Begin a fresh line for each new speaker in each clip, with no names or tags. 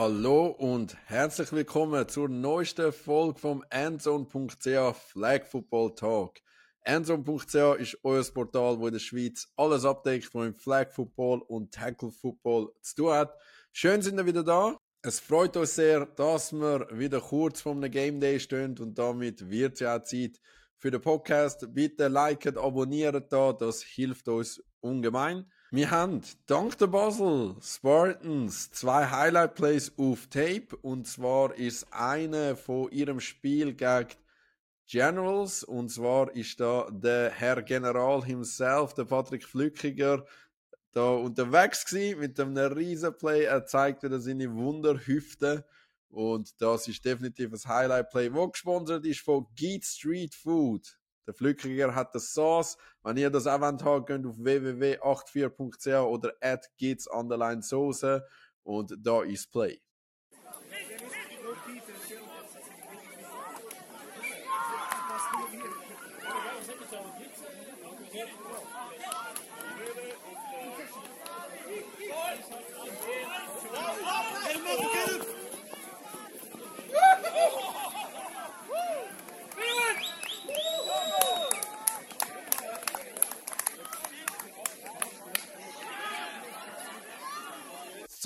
Hallo und herzlich willkommen zur neuesten Folge vom Endzone.ch Flag Football Talk. Endzone.ch ist euer Portal, wo in der Schweiz alles abdeckt, was im Flag Football und Tackle Football zu tun hat. Schön sind wir wieder da. Es freut uns sehr, dass wir wieder kurz vor einem Game Day stehen und damit wird es ja auch Zeit für den Podcast. Bitte liken, abonnieren da, das hilft uns ungemein. Wir haben dank der Basel Spartans zwei Highlight Plays auf Tape und zwar ist eine von ihrem Spiel gegen Generals und zwar ist da der Herr General himself, der Patrick Flückiger, da unterwegs gewesen mit einem riesen Play. Er zeigt wieder seine Wunderhüfte und das ist definitiv ein Highlight Play, wo gesponsert ist von Geet Street Food. Der Flückiger hat das Sauce. Wenn ihr das auch wollt, geht auf www.84.ch oder at underline Soße und da ist Play.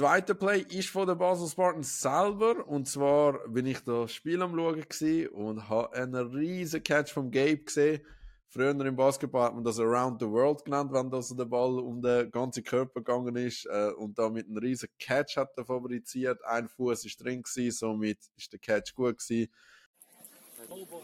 Zweite Play ist von den Basel Spartans selber. Und zwar bin ich das Spiel am Schauen und habe einen riesen Catch vom Gabe gesehen. Früher im Basketball hat man das Around the World genannt, wenn das der Ball um den ganzen Körper gegangen ist äh, und damit einen riesen Catch hat er fabriziert. Ein Fuß ist drin gewesen, somit ist der Catch gut gewesen. Oh boy.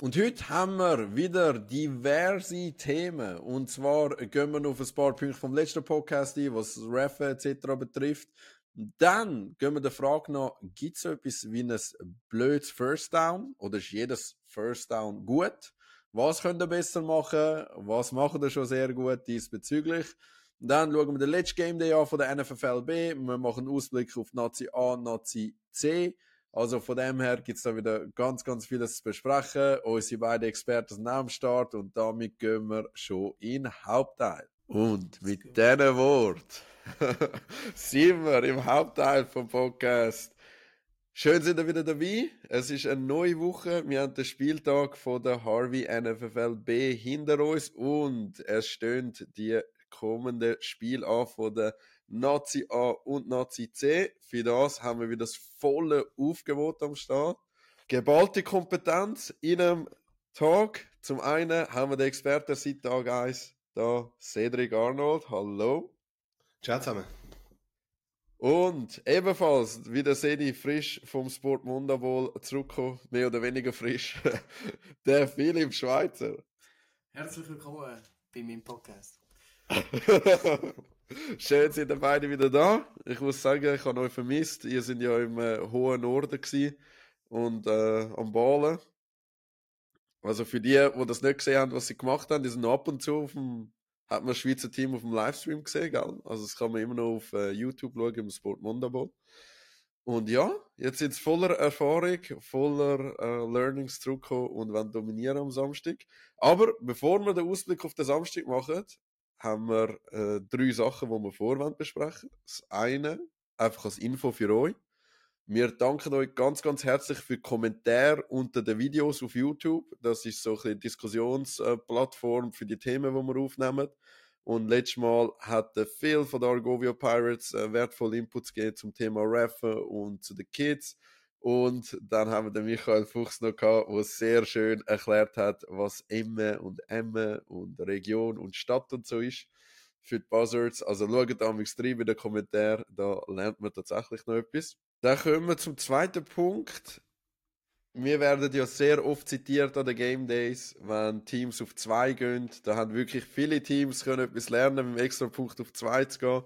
Und heute haben wir wieder diverse Themen. Und zwar gehen wir auf ein paar Punkte vom letzten Podcast ein, was Ref etc. betrifft. Dann gehen wir der Frage nach, gibt es etwas wie ein blödes First Down? Oder ist jedes First Down gut? Was könnt ihr besser machen? Was macht ihr schon sehr gut diesbezüglich? Dann schauen wir den letzten Game Day an von der NFFLB. Wir machen einen Ausblick auf Nazi A, Nazi C. Also von dem her gibt es da wieder ganz, ganz vieles zu besprechen. Unsere beiden Experten sind am Start und damit gehen wir schon in Hauptteil. Und mit diesen Wort sind wir im Hauptteil vom Podcast. Schön sind ihr wieder dabei. Es ist eine neue Woche. Wir haben den Spieltag von der Harvey NFFLB hinter uns und es stehen die kommende Spiel an von der Nazi A und Nazi C. Für das haben wir wieder das volle Aufgebot am Start. Geballte Kompetenz in einem Tag. Zum einen haben wir den Experten seit Tag 1 da, Cedric Arnold. Hallo.
Ciao zusammen.
Und ebenfalls wieder Sedi frisch vom Sport Mundabol zurückgekommen, mehr oder weniger frisch, der Philipp Schweizer.
Herzlich willkommen bei meinem Podcast.
Schön sind ihr beide wieder da. Ich muss sagen, ich habe euch vermisst. Ihr seid ja im äh, hohen Norden und äh, am Ballen. Also für die, die das nicht gesehen haben, was sie gemacht haben, die sind ab und zu auf dem, hat man das Schweizer Team auf dem Livestream gesehen, gell? Also das kann man immer noch auf äh, YouTube schauen, im Sport Mondabo. Und ja, jetzt sind voller Erfahrung, voller äh, Learnings zurückgekommen und wollen dominieren am Samstag. Aber bevor wir den Ausblick auf den Samstag machen, haben wir äh, drei Sachen, die wir vorwand besprechen. Das eine, einfach als Info für euch. Wir danken euch ganz, ganz herzlich für die Kommentare unter den Videos auf YouTube. Das ist so eine Diskussionsplattform für die Themen, die wir aufnehmen. Und letztes Mal hat Phil von der Argovio Pirates äh, wertvolle Inputs gegeben zum Thema Raffen und zu den Kids. Und dann haben wir den Michael Fuchs noch gehabt, der sehr schön erklärt hat, was Emme und Emme und Region und Stadt und so ist für die Buzzards. Also schaut mal rein in den Kommentaren, da lernt man tatsächlich noch etwas. Dann kommen wir zum zweiten Punkt. Wir werden ja sehr oft zitiert an den Game Days, wenn Teams auf zwei gehen. Da haben wirklich viele Teams können etwas lernen, mit dem extra Punkt auf zwei zu gehen.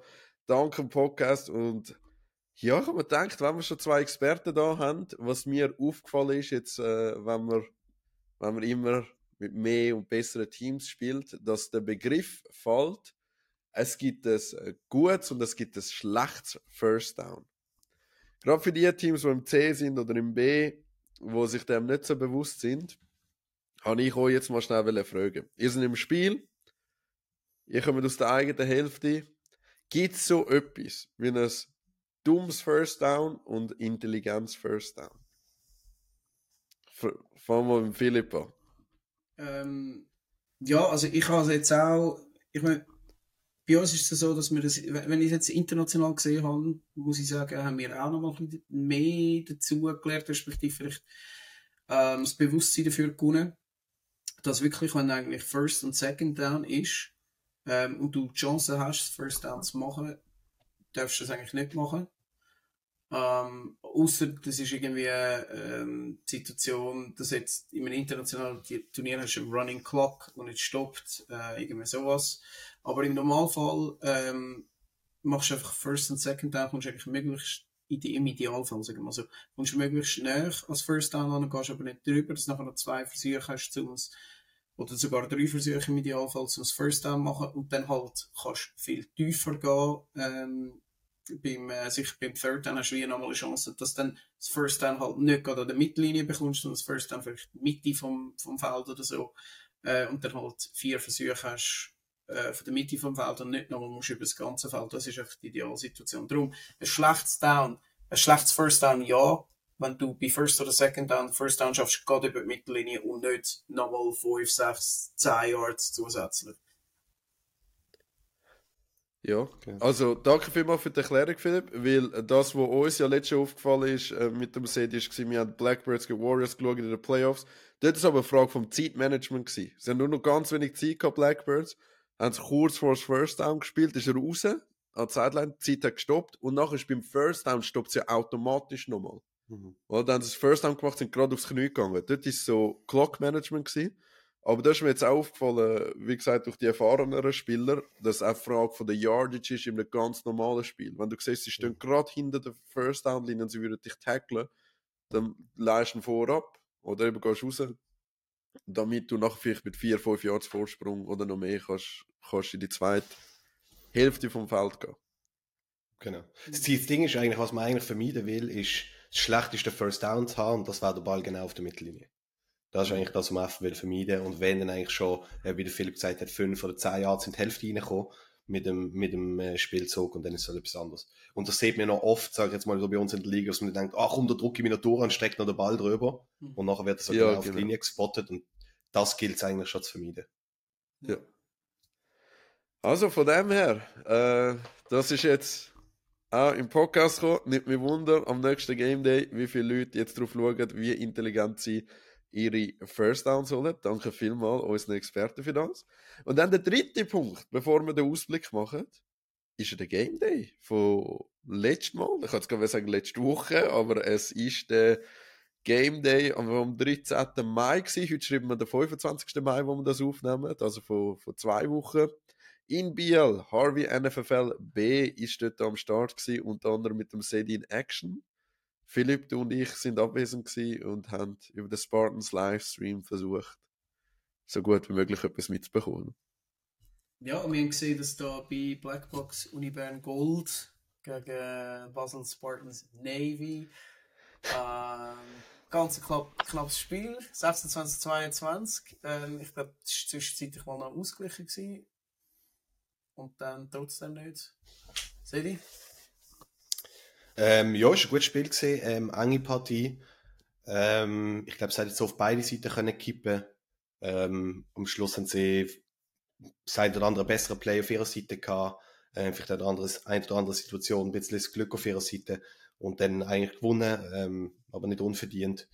Danke dem Podcast und ja, ich habe mir gedacht, wenn wir schon zwei Experten da haben, was mir aufgefallen ist, jetzt, äh, wenn, man, wenn man immer mit mehr und besseren Teams spielt, dass der Begriff fällt, es gibt ein gutes und es gibt ein schlechtes First Down. Gerade für die Teams, die im C sind oder im B, die sich dem nicht so bewusst sind, habe ich euch jetzt mal schnell fragen. Ihr seid im Spiel, ihr kommt aus der eigenen Hälfte. Gibt es so etwas wie ein dummes First Down und Intelligenz First Down? Fangen wir mit Philipp an.
Ähm, ja, also ich habe jetzt auch, ich meine, bei uns ist es so, dass wir das, wenn ich es jetzt international gesehen habe, muss ich sagen, haben wir auch noch mal ein bisschen mehr dazu gelernt, respektive vielleicht ähm, das Bewusstsein dafür gewonnen, dass wirklich, wenn eigentlich First und Second Down ist ähm, und du die Chance hast, First Down zu machen, darfst du das eigentlich nicht machen. Ähm, Außer das ist irgendwie ähm, die Situation, dass jetzt in einem internationalen Turnier hast du einen Running Clock und nicht stoppt, äh, irgendwie sowas. Aber im Normalfall ähm, machst du einfach First und Second Down, kommst eigentlich möglichst im Idealfall, sagen wir so, kommst du möglichst näher als First Down an, gehst aber nicht drüber, dass du nachher noch zwei Versuche hast, zum, oder sogar drei Versuche im Idealfall, zum First Down machen und dann halt kannst viel tiefer gehen, ähm, beim, äh, sich beim Third Down hast du wie nochmal eine Chance, dass dann das First Down halt nicht gerade an der Mittellinie bekommst, sondern das First Down vielleicht Mitte vom, vom Feld oder so. Äh, und dann halt vier Versuche hast äh, von der Mitte vom Feld und nicht nochmal musst über das ganze Feld. Das ist einfach die Idealsituation. Darum, ein schlechtes Down, ein schlechtes First Down, ja, wenn du bei First oder Second Down, First Down schaffst, gerade über die Mittellinie und nicht nochmal 5, 6, 10 Yards zusätzlich.
Ja, okay. also danke vielmals für die Erklärung, Philipp, weil das, was uns ja letztes Jahr aufgefallen ist äh, mit dem Set, ist, wir haben Blackbirds gegen Warriors geschaut in den Playoffs. Dort war es aber eine Frage vom Zeitmanagement. Gewesen. Sie haben nur noch ganz wenig Zeit gehabt, Blackbirds, haben sie kurz vor das First Down gespielt, ist er raus, an der Sideline, die Zeit hat gestoppt und nachher ist beim First Down stoppt sie automatisch nochmal. Mhm. Weil dann das First Down gemacht sind gerade aufs Knie gegangen. Dort war so Clock Management gewesen. Aber das ist mir jetzt auch aufgefallen, wie gesagt, durch die erfahreneren Spieler, dass es auch eine Frage von der Yardage ist in einem ganz normalen Spiel. Wenn du siehst, sie stehen gerade hinter der First Down Linie und sie würden dich tackeln, dann leist du vorab oder eben gehst raus, damit du nachher vielleicht mit 4, 5 Yards Vorsprung oder noch mehr kannst, kannst in die zweite Hälfte vom Feld gehen.
Genau. Das Ding ist eigentlich, was man eigentlich vermeiden will, ist das schlechteste First Down zu haben und das wäre der Ball genau auf der Mittellinie. Das ist eigentlich das, was man einfach will vermeiden Und wenn dann eigentlich schon, äh, wie der Philipp gesagt hat, fünf oder zehn Jahre sind die Hälfte reingekommen mit dem, mit dem äh, Spielzug und dann ist es halt etwas anderes. Und das sieht man noch oft, sage ich jetzt mal so bei uns in der Liga, dass man denkt, ach drücke ich mich noch durch und streckt noch den Ball drüber. Mhm. Und nachher wird das halt ja, genau auf die genau. Linie gespottet und das gilt es eigentlich schon zu vermeiden.
Ja. Also von dem her, äh, das ist jetzt auch im Podcast gekommen. Nicht mehr Wunder, am nächsten Game Day, wie viele Leute jetzt drauf schauen, wie intelligent sie ihre First Downs holen. Danke vielmals unseren Experten für das. Und dann der dritte Punkt, bevor wir den Ausblick machen, ist der Game Day von letztem Mal. Ich kann es gerade sagen, letzte Woche, aber es ist der Game Day am 13. Mai gewesen. Heute schreiben wir den 25. Mai, wo wir das aufnehmen, also von, von zwei Wochen. In Biel, Harvey NFFL B ist dort am Start gewesen, unter anderem mit dem Sedin Action. Philipp, du und ich sind abwesend und haben über den Spartans Livestream versucht, so gut wie möglich etwas mitzubekommen.
Ja, und wir haben gesehen, dass da bei Blackbox Unibern Gold gegen Basel Spartans Navy ähm, ganz knapp, knappes Spiel, 26-22. Ähm, ich glaube, das war zwischenzeitlich mal noch ausgeglichen. Gewesen. Und dann trotzdem nicht. Ihr?
Ähm, ja, es war ein gutes Spiel gewesen, ähm, enge Partie. Ähm, ich glaube, es hat jetzt auf beide Seiten können kippen. Ähm, am Schluss haben sie seit oder andere bessere Play auf ihrer Seite gehabt. Äh, vielleicht eine, anderes, eine oder andere Situation, ein bisschen das Glück auf ihrer Seite. Und dann eigentlich gewonnen, ähm, aber nicht unverdient.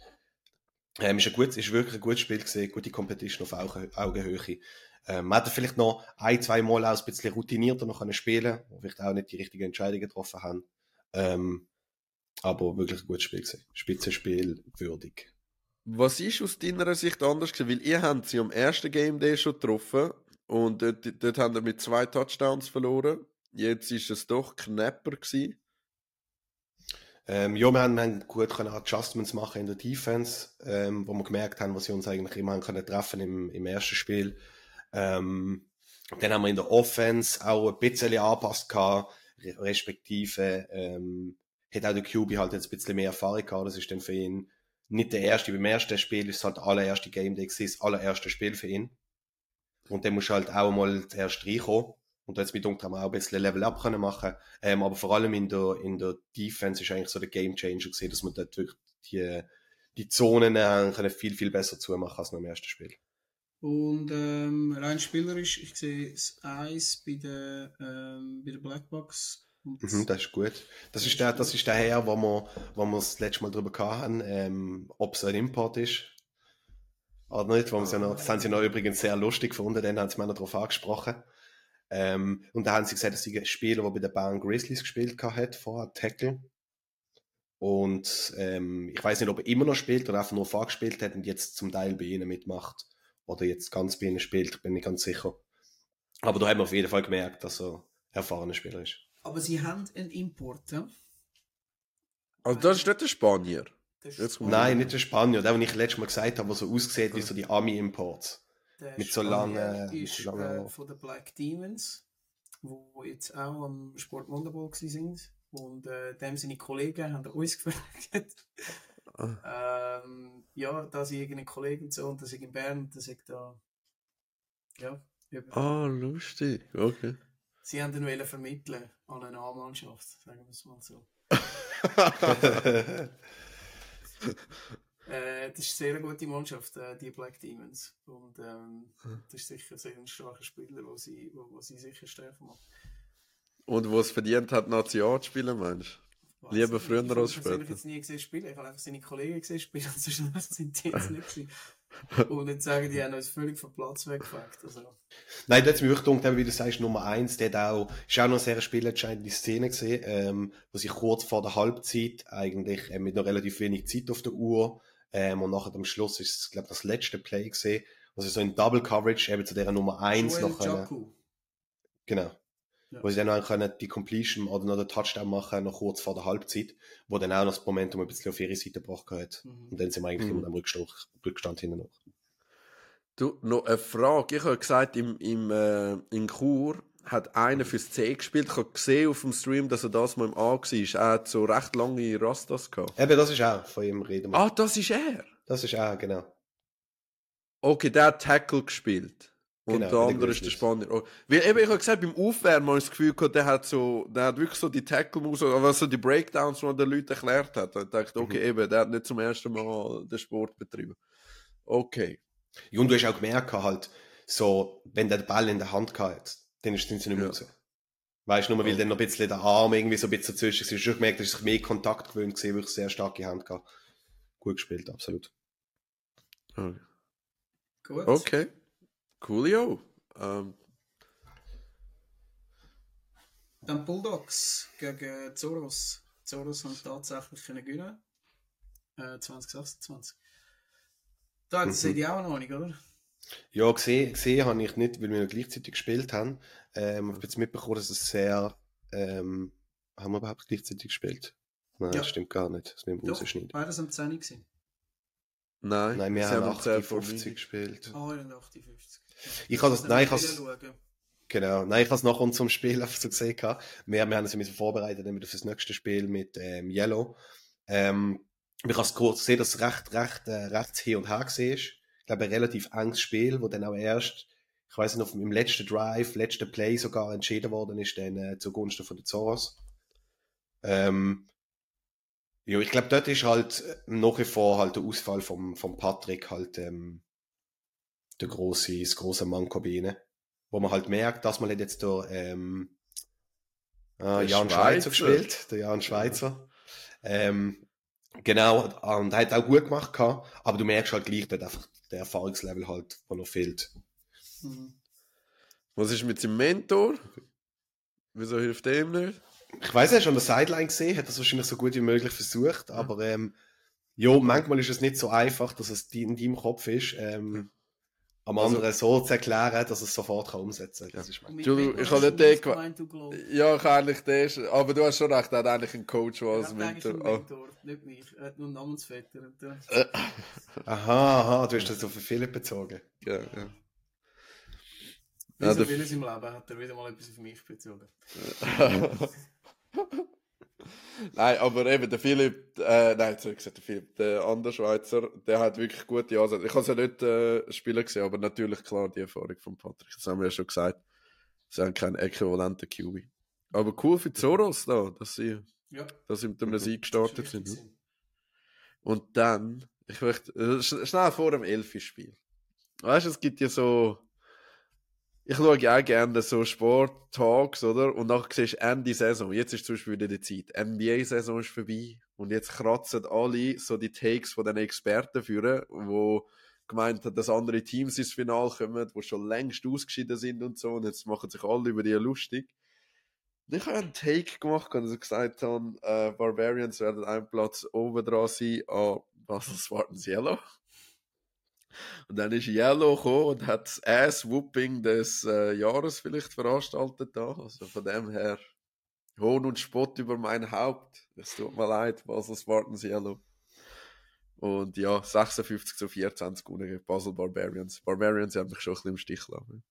Ähm, ist, ist wirklich ein gutes Spiel gewesen, gute Competition auf Augenhöhe. Ähm, man hätte vielleicht noch ein, zwei Mal auch ein bisschen routinierter noch können spielen, wo vielleicht auch nicht die richtigen Entscheidungen getroffen haben. Ähm, aber wirklich ein gutes Spiel gewesen. Spitzenspiel würdig.
Was ist aus deiner Sicht anders gewesen? Weil ihr habt sie am ersten Game Day schon getroffen und dort, dort haben wir mit zwei Touchdowns verloren. Jetzt ist es doch knapper gewesen.
Ähm, ja, wir haben, wir haben gut können Adjustments machen in der Defense, ähm, wo wir gemerkt haben, was sie uns eigentlich immer haben können treffen im, im ersten Spiel. Ähm, dann haben wir in der Offense auch ein bisschen angepasst gehabt respektive ähm, hat auch der QB halt jetzt ein bisschen mehr Erfahrung gehabt, das ist dann für ihn nicht der erste. Beim ersten Spiel ist es halt der allererste Game Day das allererste Spiel für ihn. Und dann musst du halt auch mal zuerst reinkommen. Und jetzt mit Dunkel auch ein bisschen Level Up können machen. Ähm, aber vor allem in der, in der Defense ist eigentlich so der Game Changer gesehen, dass man dort wirklich die, die Zonen äh, können viel, viel besser zumachen als noch im ersten Spiel.
Und ähm, rein spielerisch, ich sehe das Eis bei der, ähm, bei der Blackbox.
Mhm, das ist gut. Das ist der, das ist der Herr, wo wir, wo wir das letzte Mal drüber hatten, ähm, ob es ein Import ist. Oder nicht, wo wir ja noch, das haben sie noch übrigens sehr lustig gefunden, dann haben sie mir noch darauf angesprochen. Ähm, und da haben sie gesagt, dass sie ein Spieler, der bei den Bayern Grizzlies gespielt hat, vorher Tackle. Und ähm, ich weiß nicht, ob er immer noch spielt oder einfach nur vorgespielt hat und jetzt zum Teil bei ihnen mitmacht. Oder jetzt ganz bei ihnen spielt, bin ich ganz sicher. Aber da haben wir auf jeden Fall gemerkt, dass er ein erfahrener Spieler ist.
Aber sie haben einen Import, ja?
Also das ist nicht der Spanier.
Nein, nicht der Spanier. Der, den ich letztes Mal gesagt habe, der so aussieht wie so die Ami-Imports. Mit so langen...
Ist, so langen äh, von den Black Demons, wo jetzt auch am Sport Wonderball sind. Und äh, dem seine Kollegen haben uns gefragt. Ah. ähm, ja, da sind irgendeine Kollegen so und das ist in Bern, das ist da. Ja.
Ah, lustig, okay.
Sie haben ihn vermitteln an eine A-Mannschaft, sagen wir es mal so. äh, das ist eine sehr gute Mannschaft, äh, die Black Demons. Und ähm, das ist sicher sehr ein starker Spieler, wo sie, wo, wo sie sicher stärker macht.
Und wo es verdient hat, Nazi zu spielen, meinst du? Lieber früher als später.
Ich habe jetzt nie gesehen spielen, ich habe einfach seine Kollegen gesehen spielen, und sonst sind die jetzt nicht gewesen. Und jetzt sagen die, haben uns völlig vom Platz weggefragt. Also.
Nein, da hat mich gedacht, wie du sagst, Nummer eins, der hat auch, ist auch noch eine sehr spielentscheidende Szene gesehen, ähm, wo sich kurz vor der Halbzeit eigentlich äh, mit noch relativ wenig Zeit auf der Uhr ähm, und nachher am Schluss ist es, glaube das letzte Play gesehen, wo sie so in Double Coverage eben zu der Nummer eins noch können, Genau. Ja. Wo sie dann auch können die Completion oder noch den Touchdown machen, noch kurz vor der Halbzeit, wo dann auch noch das Momentum ein bisschen auf ihre Seite gebracht hat. Mhm. Und dann sind wir eigentlich mhm. immer am Rückstand, Rückstand hinten noch.
Du, noch eine Frage. Ich habe gesagt, im, im, äh, in Chur hat einer fürs C gespielt. Ich habe gesehen auf dem Stream, dass er das mal im A war. Er hat so recht lange Rastas gehabt.
Eben, das ist auch von ihm reden.
Ah, das ist er?
Das ist er, genau.
Okay, der hat Tackle gespielt. Und genau, der andere ist der Spanier. Oh, weil eben, ich habe gesagt, beim Aufwärmen habe ich das Gefühl gehabt, der hat so, der hat wirklich so die Tackle-Moves, was so die Breakdowns, die er den Leuten erklärt hat. Und ich dachte, okay, mhm. eben, der hat nicht zum ersten Mal den Sport betrieben. Okay.
Ja, und du hast auch gemerkt, halt, so, wenn der Ball in der Hand hat, dann ist es nicht mehr ja. Weißt du, nur weil okay. dann noch ein bisschen der Arm irgendwie so ein bisschen dazwischen ist. Du hast gemerkt, dass sich mehr Kontakt gewöhnt gesehen, wirklich sehr starke Hand gehabt. Gut gespielt, absolut.
Okay. Gut. Okay. Coolio. Ähm.
Dann Bulldogs gegen Zoros. Zoros haben tatsächlich können gewinnen. Äh, 2026. Da mhm. seht ihr auch noch nicht, oder?
Ja, gesehen, gesehen habe ich nicht, weil wir gleichzeitig gespielt haben. Ähm, ich habe jetzt mitbekommen, dass es sehr. Ähm, haben wir überhaupt gleichzeitig gespielt? Nein, ja. das stimmt gar nicht. Das müssen wir rausschneiden.
Beides am 10 gewesen.
Nein,
Nein wir haben 58 gespielt.
Ah, oh, 58.
Ich habe das, nein, ich habe Genau, nein, ich habe es nach unserem Spiel einfach so gesehen. Wir, wir haben uns ein vorbereitet für das nächste Spiel mit ähm, Yellow. Ähm, ich habe es kurz gesehen, dass es recht, recht, äh, recht hin und her gesehen ist. Ich glaube, ein relativ enges Spiel, wo dann auch erst, ich weiß nicht, im letzten Drive, letzten Play sogar entschieden worden ist, dann äh, zugunsten von den Zoros. Ähm, ja, ich glaube, dort ist halt nach wie vor halt der Ausfall vom, vom Patrick halt ähm, der große, das große Manko bei ihnen. Wo man halt merkt, dass man hat jetzt da ähm, äh, Jan Schweizer. Schweizer gespielt, der Jan Schweizer. Ähm, genau, und er hat auch gut gemacht, gehabt, aber du merkst halt gleich, dass einfach der Erfahrungslevel halt, wo noch fehlt.
Mhm. Was ist mit seinem Mentor? Wieso hilft dem nicht?
Ich weiß, er schon an der Sideline gesehen, hat das wahrscheinlich so gut wie möglich versucht, aber ähm, ja, manchmal ist es nicht so einfach, dass es in deinem Kopf ist. Ähm, am also, anderen so zu erklären, dass es sofort kann umsetzen kann.
Du, ich habe nicht gemeint, Ja, ich eigentlich das, aber du hast schon recht, er hat eigentlich einen Coach, der als
Mentor... Ja, Mentor, oh. nicht mich, er hat nur einen Namensvetter.
aha, aha, du hast das auf Philipp bezogen.
Ja, ja.
Wie so vieles im Leben hat er wieder mal etwas auf mich bezogen.
Nein, aber eben der Philipp, äh, nein, jetzt habe ich gesagt, der Philipp, der andere Schweizer, der hat wirklich gute Ansätze. Ich habe es ja nicht äh, spielen gesehen, aber natürlich klar die Erfahrung von Patrick. Das haben wir ja schon gesagt. Sie haben keinen äquivalenten QB. Aber cool für Zoros da, dass sie,
Ja.
dass sie mit
Mhm.
Sieg gestartet sind. ne? Und dann, ich möchte, äh, sch- schnell vor dem Elfi-Spiel. Weißt du, es gibt ja so, ich schaue auch gerne so Sport-Talks, oder? Und nachher siehst du Ende Saison. Jetzt ist zum Beispiel wieder die Zeit. NBA-Saison ist vorbei. Und jetzt kratzen alle so die Takes von den Experten führen, wo gemeint hat, dass andere Teams ins Finale kommen, die schon längst ausgeschieden sind und so. Und jetzt machen sich alle über die lustig. Und ich habe einen Take gemacht und also gesagt habe, äh, Barbarians werden einen Platz oben dran sein an Basel Spartans Yellow. Und dann ist Yellow gekommen und hat das Ass-Whooping des äh, Jahres vielleicht veranstaltet da. Also von dem her Hohn und Spott über mein Haupt. Es tut mir leid, Basel Spartans Yellow. Und ja, 56 zu 24 gewonnen gegen Basel Barbarians. Barbarians haben mich schon ein bisschen im Stich gelassen.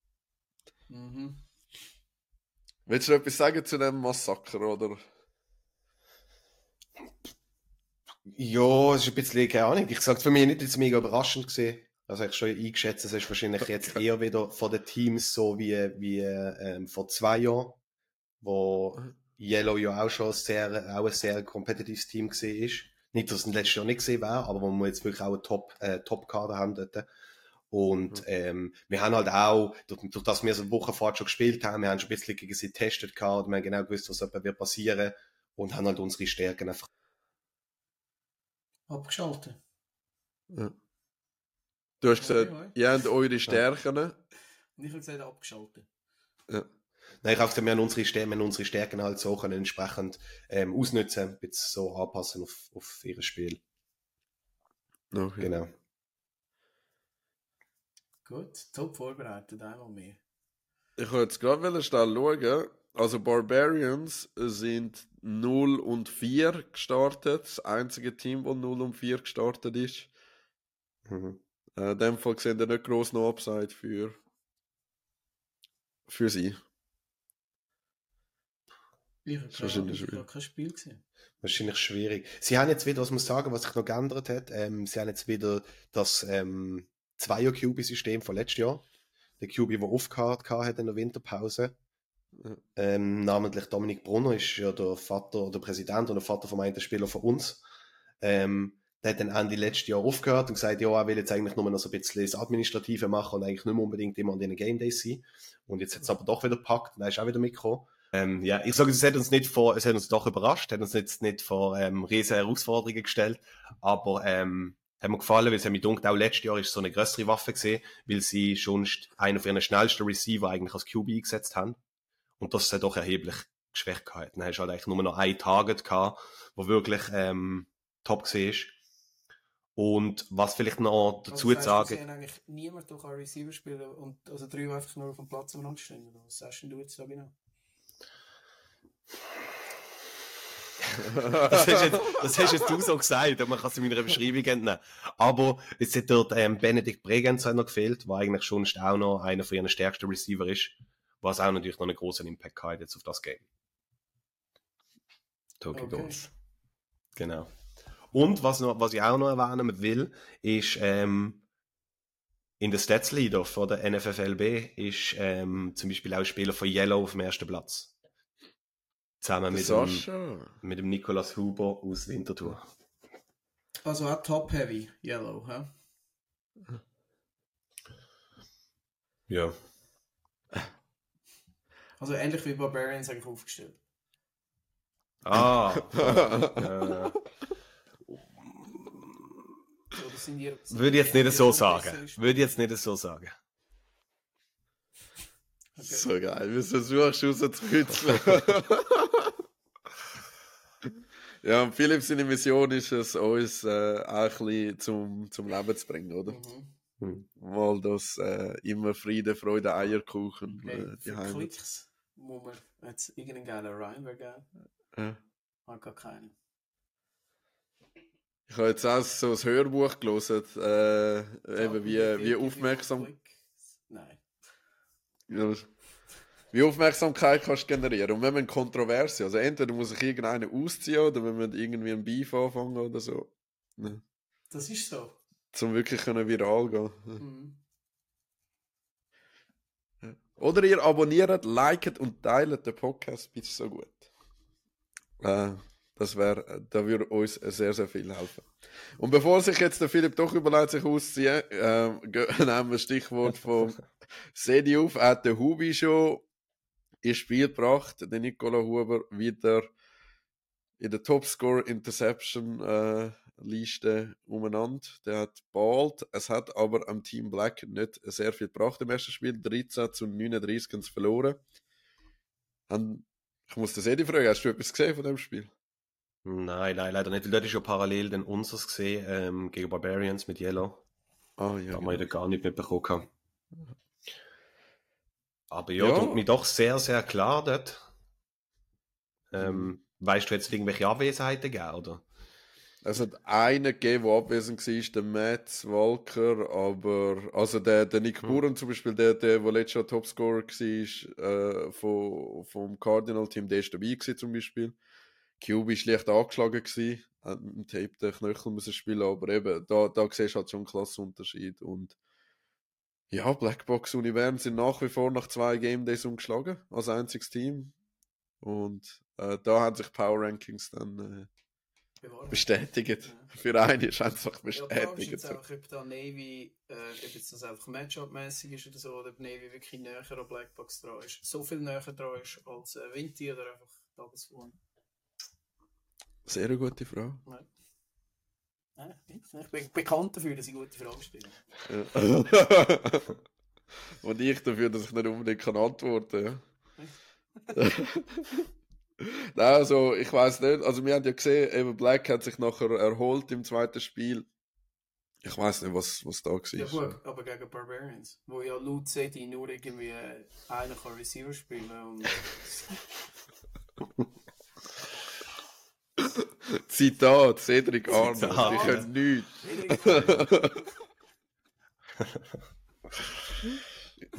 Mhm.
Willst du etwas sagen zu dem Massaker, oder?
Ja, es ist ein bisschen, keine Ahnung. Ich sage für mich nicht jetzt mega überraschend gesehen. Also ich schon eingeschätzt, es ist wahrscheinlich jetzt eher wieder von den Teams so wie, wie ähm, vor zwei Jahren, wo Yellow ja auch schon sehr, auch ein sehr kompetitives Team gesehen ist. Nicht, dass es im letzten Jahr nicht gesehen wäre, aber wo wir jetzt wirklich auch einen Top, äh, Top-Kader haben dort. Und
Mhm.
ähm, wir haben halt auch, durch, durch das wir so eine Woche vorher schon gespielt haben, wir haben schon ein bisschen gegen sie getestet gehabt, wir haben genau gewusst, was wird passieren und haben halt unsere Stärken einfach
Abgeschaltet.
Ja. Du hast gesagt,
Okay,
ihr habt eure Stärken.
Und ich habe gesagt, abgeschaltet.
Ja.
Nein, ich habe gesagt, wir haben unsere Stärken, wir haben unsere Stärken halt so können entsprechend ähm, ausnutzen, ein bisschen so anpassen auf, auf ihr Spiel.
Okay.
Genau.
Gut, top vorbereitet, einmal mehr.
Ich wollte jetzt gerade schnell schauen. Also Barbarians sind 0 und 4 gestartet. Das einzige Team, das 0 und 4 gestartet ist.
Mhm.
Äh, in dem Fall sehen wir nicht gross noch Upside für, für sie.
Ich habe
wahrscheinlich
kein Spiel gesehen.
Wahrscheinlich schwierig. Sie haben jetzt wieder, was muss ich sagen, was sich noch geändert hat, ähm, sie haben jetzt wieder das ähm, Zweier-QB-System von letztes Jahr. Der QB, der aufgehört hat in der Winterpause.
Ja.
Ähm, namentlich Dominik Brunner ist ja der Vater, der Präsident und der Vater vom einen Spieler von uns. Ähm, der hat dann Ende letztes Jahr aufgehört und gesagt, ja, er will jetzt eigentlich nur noch so ein bisschen das Administrative machen und eigentlich nicht mehr unbedingt immer an den Game Days sein. Und jetzt hat es aber doch wieder gepackt und er ist auch wieder mitgekommen. Ähm, ja, ich sage, es hat uns nicht vor, es hat uns doch überrascht, hat uns jetzt nicht vor ähm, riesen Herausforderungen gestellt, aber ähm, hat mir gefallen, weil es hat mich gedacht, auch letztes Jahr ist so eine größere Waffe gesehen, weil sie schon einen von ihren schnellsten Receiver eigentlich als QB eingesetzt haben. Und das hat doch erheblich geschwächt gehabt. Dann hast du halt eigentlich nur noch ein Target gehabt, wo wirklich ähm, top war. Und was vielleicht noch dazu
Also
zu
das
sagen,
Sie haben eigentlich niemand durch einen Receiver spielen und also drei, einfach nur auf dem Platz umeinander stehen. oder Was sagst du jetzt da genau?
das, hast jetzt, das hast jetzt du so gesagt, man kann es in meiner Beschreibung entnehmen. Aber es hat dort ähm, Benedikt Bregenz noch gefehlt, der eigentlich schon auch noch einer von ihren stärksten Receiver ist, was auch natürlich noch einen großen Impact hat jetzt auf das Game. Tokyo
Okay.
Goals. Genau. Und was, noch, was ich auch noch erwähnen will, ist, ähm, in der Stats Leader von der NFFLB ist ähm, zum Beispiel auch ein Spieler von Yellow auf dem ersten Platz. Zusammen mit dem, mit dem Nicolas Huber aus Winterthur.
Also auch Top-Heavy, Yellow, hä?
Ja.
Also ähnlich wie Barbarians eigentlich aufgestellt.
Ah. äh,
Das sind ihr,
würde ich jetzt nicht so sagen. Würde ich jetzt nicht so sagen.
Okay.
So geil, wie versuchst rauszukitzeln. ja, und Philipp, seine Mission ist es, uns äh, auch ein bisschen zum, zum Leben zu bringen, oder?
Mhm.
Hm.
Mal das äh, immer Friede, Freude, Eierkuchen.
Okay,
Äh, die
für. Klicks muss man jetzt irgendeinen geilen Rhyme geil.
Ja.
Hat gar keinen.
Ich habe jetzt auch so ein Hörbuch gelesen, äh, eben wie, wie aufmerksam.
Nein.
Ja, wie Aufmerksamkeit kannst du generieren. Und wenn man Kontroverse, also entweder muss ich irgendeinen ausziehen oder wenn man irgendwie ein Beef anfangen oder so. Ja.
Das ist so.
Zum wirklich können viral gehen.
Mhm.
Oder ihr abonniert, liket und teilt den Podcast, bitte so gut. Äh, das wäre, da würde uns sehr, sehr viel helfen. Und bevor sich jetzt der Philipp doch überlegt, sich auszuziehen, äh, nehmen wir ein Stichwort vom Sedi auf. Er hat den Hubi schon ins Spiel gebracht, den Nikola Huber wieder in der Topscore Interception äh, Liste umeinander. Der hat bald. Es hat aber am Team Black nicht sehr viel gebracht im ersten Spiel. 13 zu 39 haben sie verloren. Und ich muss das Sedi fragen, hast du etwas gesehen von dem Spiel?
Nein, nein, leider nicht. Weil dort ist ja parallel dann unseres gesehen, ähm, gegen Barbarians mit Yellow.
Ah, ja.
Da haben wir ja gar nicht mitbekommen. Aber ja,
Ja.
tut mir doch sehr, sehr klar dort. Ähm, weißt du jetzt irgendwelche Abwesenheiten gegeben, oder?
Es hat einen gegeben, der abwesend war, der Matt Walker, aber also der, der Nick
Hm.
Buren zum Beispiel, der, der, der letztes Jahr Topscorer war äh, vom, vom Cardinal-Team, der ist dabei gewesen, zum Beispiel. QB war schlecht angeschlagen, gewesen, hat mit dem Tape den Knöchel müssen spielen, aber eben, da, da siehst du halt schon einen Klassenunterschied und ja, Blackbox Univern sind nach wie vor nach zwei Game Days umgeschlagen, als einziges Team. Und äh, da haben sich Power Rankings dann äh, bestätigt. Für einen ist einfach
Ja, die Frage ist
bestätigt.
einfach, ob da Navy, äh, ob jetzt das einfach Matchup-mäßig ist oder so, oder ob Navy wirklich näher an Blackbox dran ist. So viel näher dran ist als äh, Vinti oder einfach Tagesform.
Sehr eine gute Frage.
Ja, ich bin bekannt dafür, dass ich gute Fragen stelle.
Ja. Und ich dafür, dass ich nicht unbedingt kann antworten ja. Nein, also ich weiß nicht. Also wir haben ja gesehen, eben Black hat sich nachher erholt im zweiten Spiel. Ich weiß nicht, was, was da war.
Ja gut, aber gegen Barbarians, wo ja laut Seti nur irgendwie einer kann Receiver spielen und
Zitat, Cedric Arnold.
Zitat.
Ich können nichts.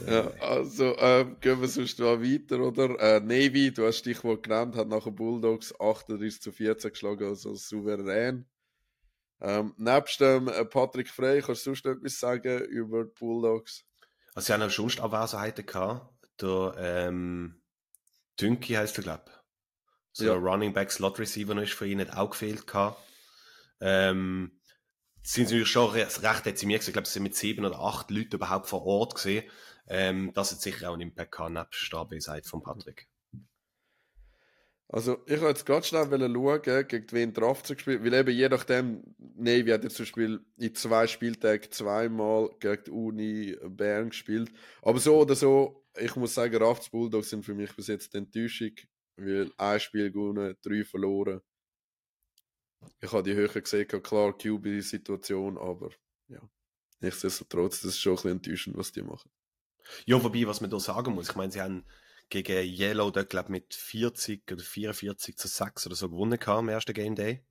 Ja, also ähm, gehen wir sonst mal weiter, oder? Äh, Navy, du hast Stichwort genannt, hat nachher Bulldogs 38 zu 14 geschlagen, also souverän. Ähm, nebst dem äh, Patrick Frey, kannst du sonst etwas sagen über die Bulldogs?
Also, sie haben auch sonst Abwesenheiten gehabt. Der, ähm, Dünki heisst er, glaub. So
Ja.
ein Running Back Slot Receiver ist für ihn nicht auch gefehlt gehabt. Ähm, sind sie schon recht dezimiert. Ich glaube, es sind mit sieben oder acht Leuten überhaupt vor Ort gesehen. Ähm, das hat sicher auch einen Impact gehabt, nebst der Abwesenheit von Patrick.
Also, ich wollte jetzt gerade schnell schauen, gegen wen Draft sie gespielt weil eben je nachdem, Navy hat jetzt zum Beispiel in zwei Spieltagen zweimal gegen die Uni Bern gespielt. Aber so oder so, ich muss sagen, Rafts Bulldogs sind für mich bis jetzt die Enttäuschung, weil ein Spiel gewonnen, drei verloren. Ich habe die Höhe gesehen, klar, QB-Situation, aber ja. Nichtsdestotrotz, das ist schon ein bisschen enttäuschend, was die machen.
Ja, wobei, was man da sagen muss, ich meine, sie haben gegen Yellow dort, glaube mit 40 oder 44 zu 6 oder so gewonnen gehabt am ersten Game Day.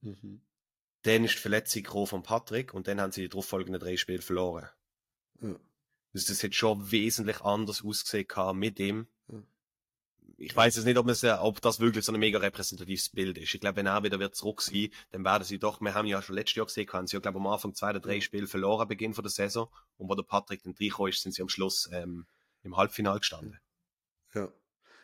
Mhm.
Dann ist die Verletzung gekommen von Patrick und dann haben sie die darauffolgenden drei Spiele verloren.
Ja.
Also das hat schon wesentlich anders ausgesehen gehabt mit ihm.
Ja.
Ich weiß jetzt nicht, ob, äh, ob das wirklich so ein mega repräsentatives Bild ist. Ich glaube, wenn er wieder wird zurück sein, dann werden sie doch, wir haben ja schon letztes Jahr gesehen, haben sie ja, glaube am Anfang zwei oder drei Spiele verloren, Beginn von der Saison. Und wo der Patrick dann reingekommen ist, sind sie am Schluss ähm, im Halbfinale gestanden.
Ja.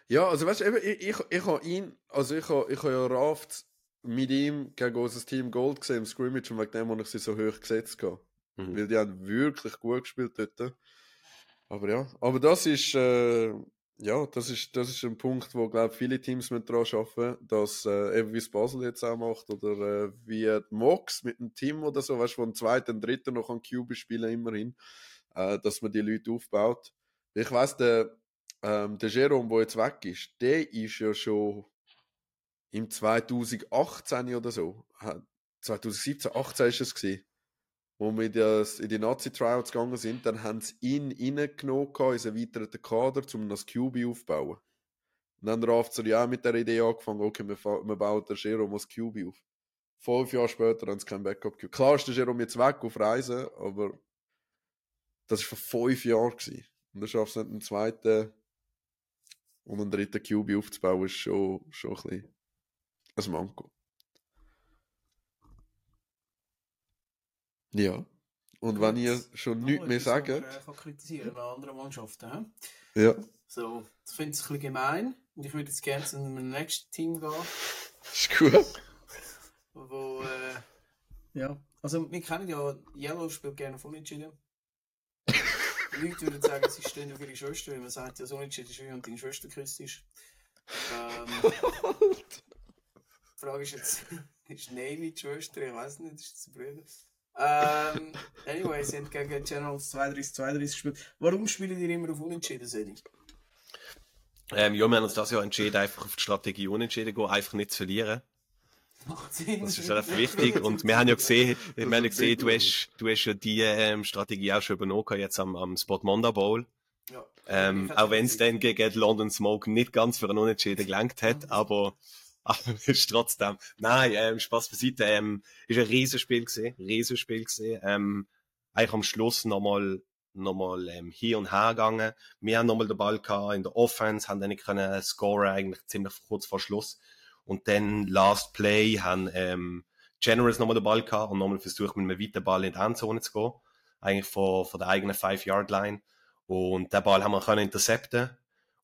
Ja, also weißt du, ich, ich, ich habe ihn, also ich habe ich ha ja Raft mit ihm gegen unser Team Gold gesehen im Scrimmage und wegen dem habe ich sie so hoch gesetzt.
Mhm.
Weil die haben wirklich gut gespielt dort. Aber ja, aber das ist, äh, ja, das ist, das ist ein Punkt, wo, glaube viele Teams mit daran arbeiten, dass, äh, eben wie es Basel jetzt auch macht, oder äh, wie Mox mit einem Team oder so, weißt du, zweiter, ein dritter noch an QB spielen, immerhin, äh, dass man die Leute aufbaut. Ich weiß der, ähm, der Jerome, der jetzt weg ist, der ist ja schon im 2018 oder so, hat- 2017, 18 ist es gewesen, wo wir in, das, in die Nazi-Tryouts gegangen sind, dann haben sie ihn reingenommen, einen erweiterten Kader, um das QB aufzubauen. Und dann er ja auch mit der Idee angefangen, okay, wir, bauen den Jerome als QB auf. Fünf Jahre später haben sie kein Backup gehabt. Klar ist der Jerome jetzt weg auf Reisen, aber das war vor fünf Jahren. Und dann schaffst du nicht einen zweiten Und einen dritten QB aufzubauen, ist schon, schon ein bisschen ein Manko. Ja. Und wenn ihr schon
Noch
nichts mehr sagt,
äh, kann kritisieren an anderen Mannschaften. hä?
ja,
So, das finde ich ein bisschen gemein. Und ich würde jetzt gerne zu einem nächsten Team gehen,
ist gut.
wo, äh, ja, also wir kennen ja, Yellow spielt gerne auf Unentschieden. Leute würden sagen, sie stehen auf ihre Schwester, weil man sagt, ja, so Unentschieden ist wie wenn deine Schwester geküsst ist. Ähm, die Frage ist jetzt, ist Navy die Schwester? Ich weiß nicht, ist das ein Bruder? Ähm, anyway, sie haben gegen Generals 32-32 gespielt. Warum spielen die immer auf Unentschieden, Sedi?
Ähm, ja, wir haben uns das Jahr entschieden, einfach auf die Strategie unentschieden gehen, einfach nicht zu verlieren.
Macht Sinn.
Das ist relativ wichtig. Und wir haben ja gesehen, wir haben ja gesehen, du hast, du hast ja die ähm, Strategie auch schon übernommen, jetzt am, am Spot Monda Bowl.
Ja.
Ähm, auch wenn es dann gegen London Smoke nicht ganz für einen Unentschieden gelangt hat, aber, aber es ist trotzdem. Nein, ähm, Spaß beiseite. Ähm, ist ein Riesenspiel gesehen, Riesenspiel gesehen. Ähm, eigentlich am Schluss nochmal nochmal ähm, hier und her gegangen. Wir haben nochmal den Ball gehabt in der Offense, haben dann nicht können scoren, eigentlich ziemlich kurz vor Schluss. Und dann Last Play haben ähm, Generals nochmal den Ball gehabt und nochmal versucht, mit einem weiten Ball in die Endzone zu gehen. Eigentlich von, von der eigenen 5-Yard-Line. Und den Ball haben wir können intercepten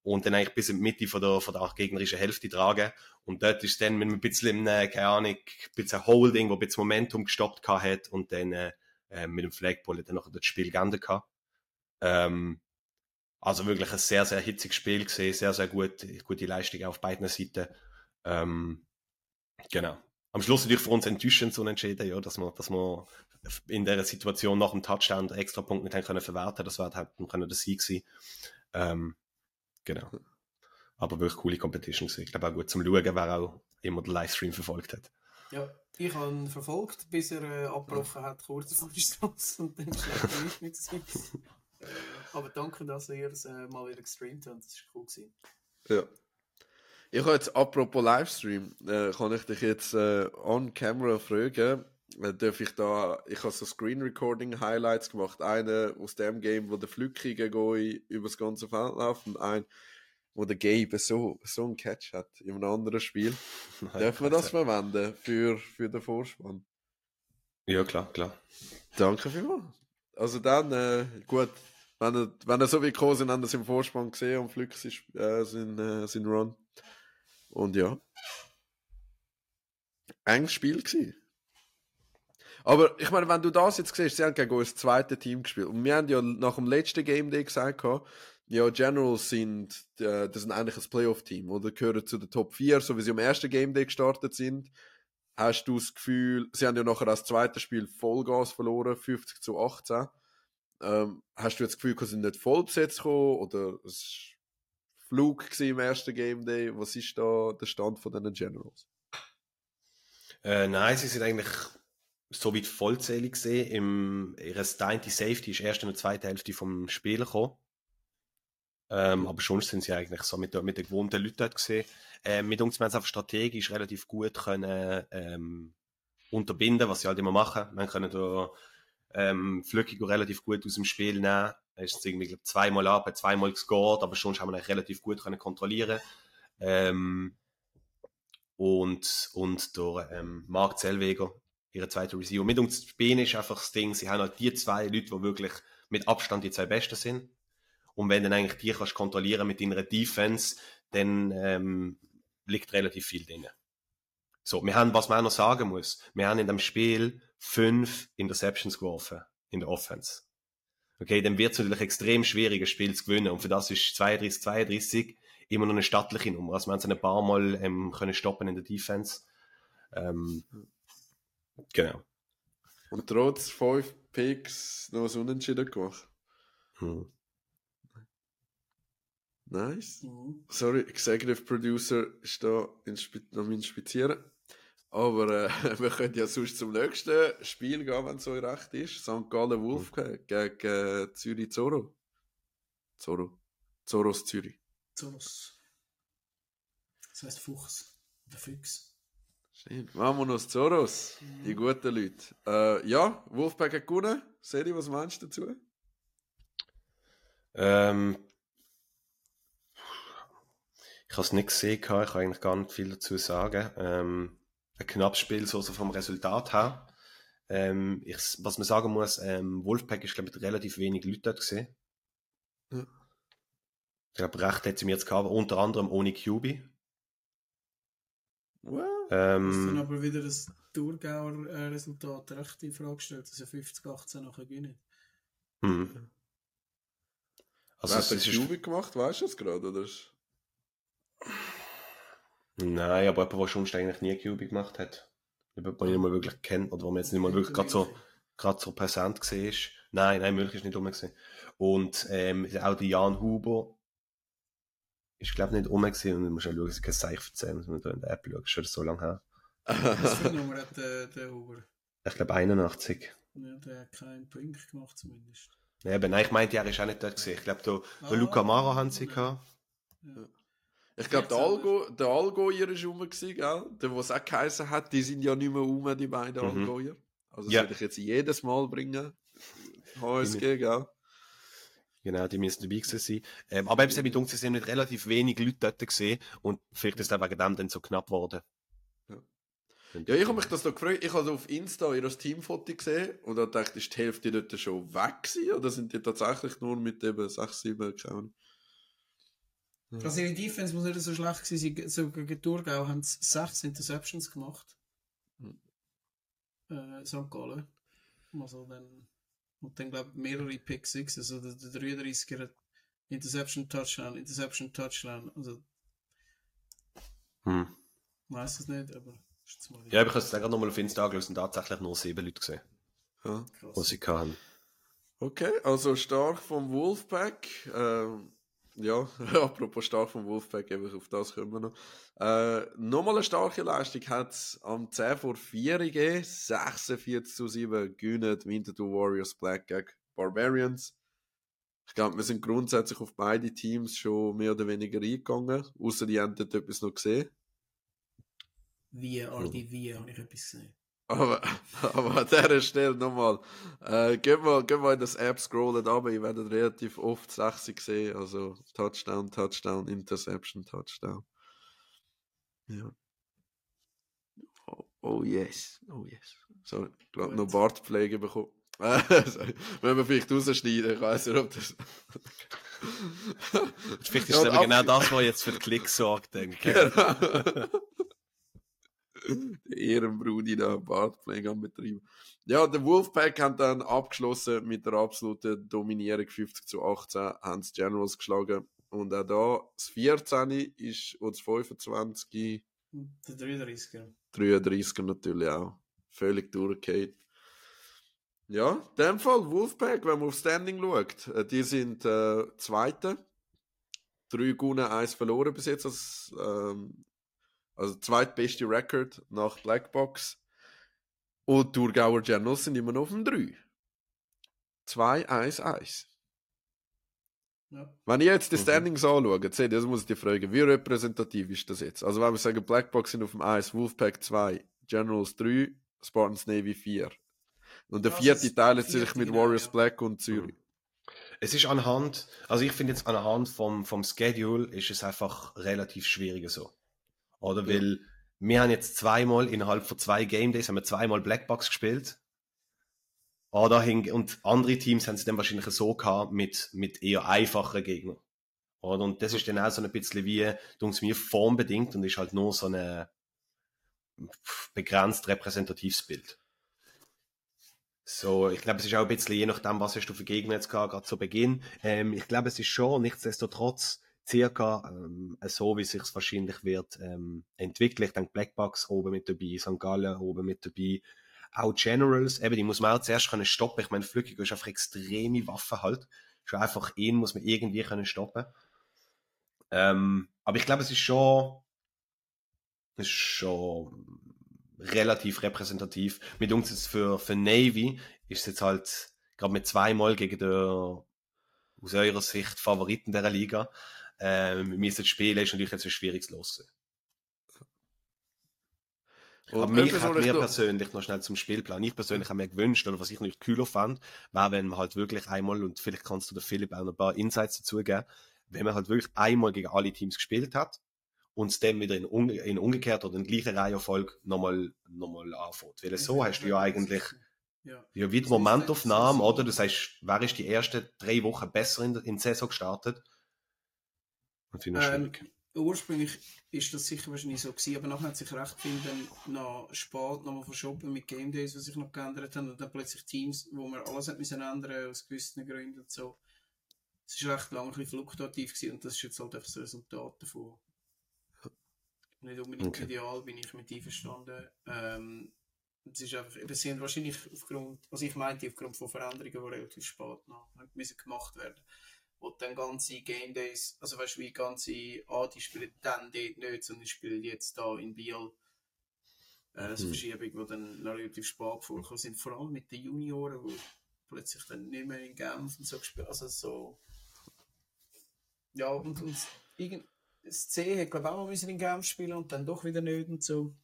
und dann eigentlich bis in die Mitte von der, von der gegnerischen Hälfte tragen. Und dort ist dann mit einem bisschen, äh, keine Ahnung, ein bisschen Holding, wo ein bisschen Momentum gestoppt hat und dann äh, äh, mit dem Flagpole dann noch das Spiel geendet gehabt. Ähm, also wirklich ein sehr, sehr hitziges Spiel gesehen, sehr, sehr gut, gute Leistung auf beiden Seiten. Ähm, genau. Am Schluss natürlich für uns enttäuschend so entschieden, ja, dass wir, dass wir in der Situation nach dem Touchdown extra Punkt nicht haben können verwerten. Das war halt können der Sieg sein. Ähm, genau. Aber wirklich coole Competition gewesen. Ich glaube auch gut zum Schauen, wer auch immer den Livestream verfolgt hat.
Ja, ich habe ihn verfolgt, bis er äh, abgebrochen hat, kurz vor der Straße und dann schlecht nicht mit sich. Aber danke, dass ihr es äh, mal wieder gestreamt habt, das war cool. Gewesen.
Ja. Ich habe jetzt, apropos Livestream, äh, kann ich dich jetzt äh, on camera fragen, darf ich da, ich habe so Screen Recording Highlights gemacht, eine aus dem Game, wo der Flücki gegen über das ganze Feld läuft und ein, wo der Gabe so, so einen Catch hat in einem anderen Spiel. Dürfen wir das verwenden für, für den Vorspann?
Ja, klar, klar.
Danke vielmals. Also dann, äh, gut, wenn er, wenn er so wie gekommen sind, haben wir es im Vorspann gesehen und Flux ist, äh, sind, äh, sind Run. Und ja. Enges Spiel gewesen. Aber ich meine, wenn du das jetzt siehst, sie haben gegen uns das zweite Team gespielt. Und wir haben ja nach dem letzten Game Day gesagt, ja, Generals sind, äh, das sind eigentlich ein Playoff-Team oder gehören zu den Top 4, so wie sie am ersten Game Day gestartet sind. Hast du das Gefühl, sie haben ja nachher das zweite Spiel Vollgas verloren, 50 zu 18. Ähm, hast du jetzt das Gefühl, sie sind nicht voll besetzt gekommen oder es war Flug im ersten Game Day? Was ist da der Stand von den Generals?
Äh, nein, sie sind eigentlich so weit vollzählig gesehen. Im, ihre Steinte Safety ist erst in der zweiten Hälfte vom Spiel gekommen. Ähm, aber schon sind sie eigentlich so mit, der- mit den gewohnten Leuten dort gesehen. Ähm, mit uns haben sie einfach strategisch relativ gut können, ähm, unterbinden, was sie halt immer machen. Man können da ähm, Flückigo relativ gut aus dem Spiel nehmen. Er ist irgendwie glaub, zweimal ab, zweimal gescored, aber schon haben wir ihn relativ gut können kontrollieren. Ähm, und, und der ähm, Marc Zellweger, ihre zweite Receiver. Mit uns zu spielen ist einfach das Ding, sie haben halt die zwei Leute, die wirklich mit Abstand die zwei Besten sind. Und wenn dann eigentlich die kannst kontrollieren mit deiner Defense, dann ähm, liegt relativ viel drin. So, wir haben, was man auch noch sagen muss, wir haben in dem Spiel fünf Interceptions geworfen in der Offense. Okay, dann wird es natürlich extrem schwierig, ein Spiel zu gewinnen. Und für das ist 32, 32 immer noch eine stattliche Nummer. Also wir haben es ein paar Mal ähm, können stoppen in der Defense. Ähm, genau.
Und trotz fünf Picks noch ein Unentschieden gemacht.
Hm.
Nice.
Mhm.
Sorry, Executive Producer ist da inspi am Inspizieren. Aber äh, wir können ja sonst zum nächsten Spiel gehen, wenn es euch recht ist. St. Gallen Wolf gegen äh, Zürich Zorro. Zorro. Zorros Zürich.
Zoros. Das heißt Fuchs. Der Fuchs.
Stimmt. Vamonos Zorros. Die guten Leute. Äh, ja, Wolfpack hat gewonnen. Seri, was meinst du dazu?
Ähm, Ich habe es nicht gesehen, ich kann eigentlich gar nicht viel dazu sagen. Ähm, ein knappes Spiel, so also vom Resultat her. Ähm, ich, was man sagen muss, ähm, Wolfpack ist, glaube ich, relativ wenig Leuten dort gesehen.
Ja.
Ich glaube, recht hat sie mir jetzt gehabt, unter anderem ohne QB.
Well,
Das dann
Ähm,
aber wieder das Thurgauer Resultat recht in Frage gestellt, dass er 50-18 nachher gewinnen.
hm. Also, es,
hat
ist,
Juve gemacht, weißt du das gerade? Oder? ist-
nein, aber jemand, der schon eigentlich nie QB gemacht hat. Jemand, den ich nicht mal wirklich kennt, oder wo man jetzt nicht mal wirklich gerade so, gerade so präsent gesehen ist. Nein, nein, Milch ist nicht rum gewesen. Und ähm, auch der Jan Huber ist, glaube ich, nicht rum gewesen. Und du musst auch schauen, dass ich kein Zeichen erzählen, wenn du in der App schaust. Ist schon so lange her.
Was für eine Nummer hat der, der Huber?
Ich glaube 81.
Ja, der hat keinen Punkt gemacht zumindest.
Ja, aber nein, ich meinte, er ist auch nicht dort gewesen. Ich glaube, da, da
Ah.
Luca Mara haben sie gehabt.
Ja.
Ich glaube, der,
14,
Allgo, der Allgäuer ist rum, gewesen, gell? Der, was auch geheißen hat, die sind ja nicht mehr rum, die beiden
Mhm.
Allgäuer. Also, das
Ja.
würde ich jetzt jedes Mal bringen. HSG, gell?
Genau, die müssen dabei gewesen sein. Ähm, aber eben, sie haben sie sind mit relativ wenig Leuten dort gesehen und vielleicht ist es wegen dem dann so knapp geworden.
Ja. Ja, ich habe mich das da gefragt. Ich habe auf Insta ihr Teamfoto gesehen und da dachte ich, ist die Hälfte dort schon weg gewesen? Oder sind die tatsächlich nur mit eben 6, 7 keine
Also ihre Defense muss nicht so schlecht gewesen sein. So gegen Thurgau haben sie 6 Interceptions gemacht.
Hm.
Äh, St. Gallen. Also dann, und dann glaube ich mehrere Pick 6. Also der, der 33er hat Interception, Touchdown, Interception, Touchdown. Also
Hm.
weiß es nicht, aber ist jetzt mal
Ja, aber ich habe es gerade nochmal auf Insta angeschaut und tatsächlich nur sieben Leute gesehen,
Ja.
krass.
sie hatten.
Okay, also stark vom Wolfpack. Ähm, ja, apropos stark vom Wolfpack, eben auf das kommen wir noch. Äh, nochmal eine starke Leistung hat es am 10 vor 4 gegeben. 46 zu 7 gewinnen die Winterthur Warriors Black gegen Barbarians. Ich glaube, wir sind grundsätzlich auf beide Teams schon mehr oder weniger eingegangen. Außer die haben dort etwas noch gesehen.
Wie, RD, wie, habe ich etwas gesehen.
Aber, aber an dieser Stelle nochmal, äh, gehen, wir, gehen wir in das App scrollen runter, ihr werdet relativ oft 60 sehen, also Touchdown, Touchdown, Interception, Touchdown. Ja. Oh, oh yes, oh yes. Sorry, gerade
Gut.
noch Bartpflege bekommen. Wenn wir vielleicht rausschneiden, ich weiß nicht, ob das...
Vielleicht ist
Ja,
genau das, was jetzt für Klicks sorgt, denke ich.
Genau. Ehrenbrudi da Bartpflege am Betrieb. Ja, der Wolfpack hat dann abgeschlossen mit der absoluten Dominierung 50 zu 18, haben die Generals geschlagen. Und auch da, das 14 ist, und das 25,
Der 33er.
33 natürlich auch. Völlig durchgehend. Ja, in dem Fall Wolfpack, wenn man auf Standing schaut, äh, die sind äh, Zweite. Drei gewonnen, eins verloren bis jetzt. Als, ähm, also zweitbeste Record nach Blackbox. Und die Thurgauer Generals sind immer noch auf dem 3. 2-1-1.
Ja.
Wenn ich jetzt die
Mhm.
Standings anschaue, seht ihr, das muss ich dir fragen, wie repräsentativ ist das jetzt? Also wenn wir sagen, Blackbox sind auf dem 1, Wolfpack 2, Generals 3, Spartans Navy 4. Und der
Ja,
vierte teilt
vierte,
sich mit Warriors
ja.
Black und Zürich.
Es ist anhand, also ich finde jetzt anhand vom, vom Schedule ist es einfach relativ schwieriger so. Oder
Ja.
weil wir haben jetzt zweimal innerhalb von zwei Game Days haben wir zweimal Blackbox gespielt. Oder hing, und andere Teams haben es dann wahrscheinlich so gehabt mit, mit eher einfacheren Gegnern. Oder? Und das ist dann auch so ein bisschen wie, dunks mir formbedingt und ist halt nur so ein begrenzt repräsentatives Bild. So, ich glaube, es ist auch ein bisschen je nachdem, was hast du für Gegner jetzt gehabt, gerade zu Beginn. Ähm, ich glaube, es ist schon nichtsdestotrotz circa ähm, so, wie sich wahrscheinlich wird ähm, entwickeln. Ich denke, Blackbox oben mit dabei, St. Gallen oben mit dabei, auch Generals, eben, die muss man auch zuerst können stoppen. Ich meine, Flügge ist einfach extreme Waffe halt. Schon einfach ihn muss man irgendwie können stoppen. Ähm, aber ich glaube, es ist schon, es ist schon relativ repräsentativ. Mit uns jetzt für, für Navy ist es jetzt halt gerade mit zweimal gegen den aus eurer Sicht Favoriten der Liga. Ähm, wir müssen spielen, ist natürlich jetzt ein schwieriges Los. gewesen.
Und
Aber mich hat mir persönlich noch schnell zum Spielplan. Ich persönlich habe mir gewünscht, oder was ich noch kühler fand, war, wenn man halt wirklich einmal, und vielleicht kannst du der Philipp auch noch ein paar Insights dazu geben, wenn man halt wirklich einmal gegen alle Teams gespielt hat, und es dann wieder in, unge in umgekehrt oder in gleicher Reihenfolge nochmal, nochmal anfängt. Weil so hast du ja eigentlich
Ja.
ja, wie die Momentaufnahme, oder? Das heißt, wer ist die ersten drei Wochen besser in, in die Saison gestartet? Und finde ich
Ähm,
schwierig.
ursprünglich ist das sicher wahrscheinlich so gewesen, aber nachher hat sich recht viel dann noch spät nochmal verschoben mit Game Days, was sich noch geändert haben und dann plötzlich Teams, wo man alles hat müssen ändern aus gewissen Gründen und so. Es ist recht lange ein bisschen fluktuativ gewesen und das ist jetzt halt einfach das Resultat davon. Nicht unbedingt
Okay.
ideal, bin ich mit einverstanden. Ähm, es ist einfach, eben, sie haben wahrscheinlich aufgrund, was ich meinte, aufgrund von Veränderungen, die relativ spät noch müssen gemacht werden wo dann ganze Game Days, also weißt du, wie ganze, ah, die spielen dann dort nicht, sondern die spielen jetzt da in Biel. Äh, so
Mhm.
Verschiebung, die dann noch relativ spät vorgekommen sind, vor allem mit den Junioren, die plötzlich dann nicht mehr in Genf und so gespielt, also so, ja, und, und irgend, das C hat, glaube ich, auch mal in Genf spielen und dann doch wieder nicht und so.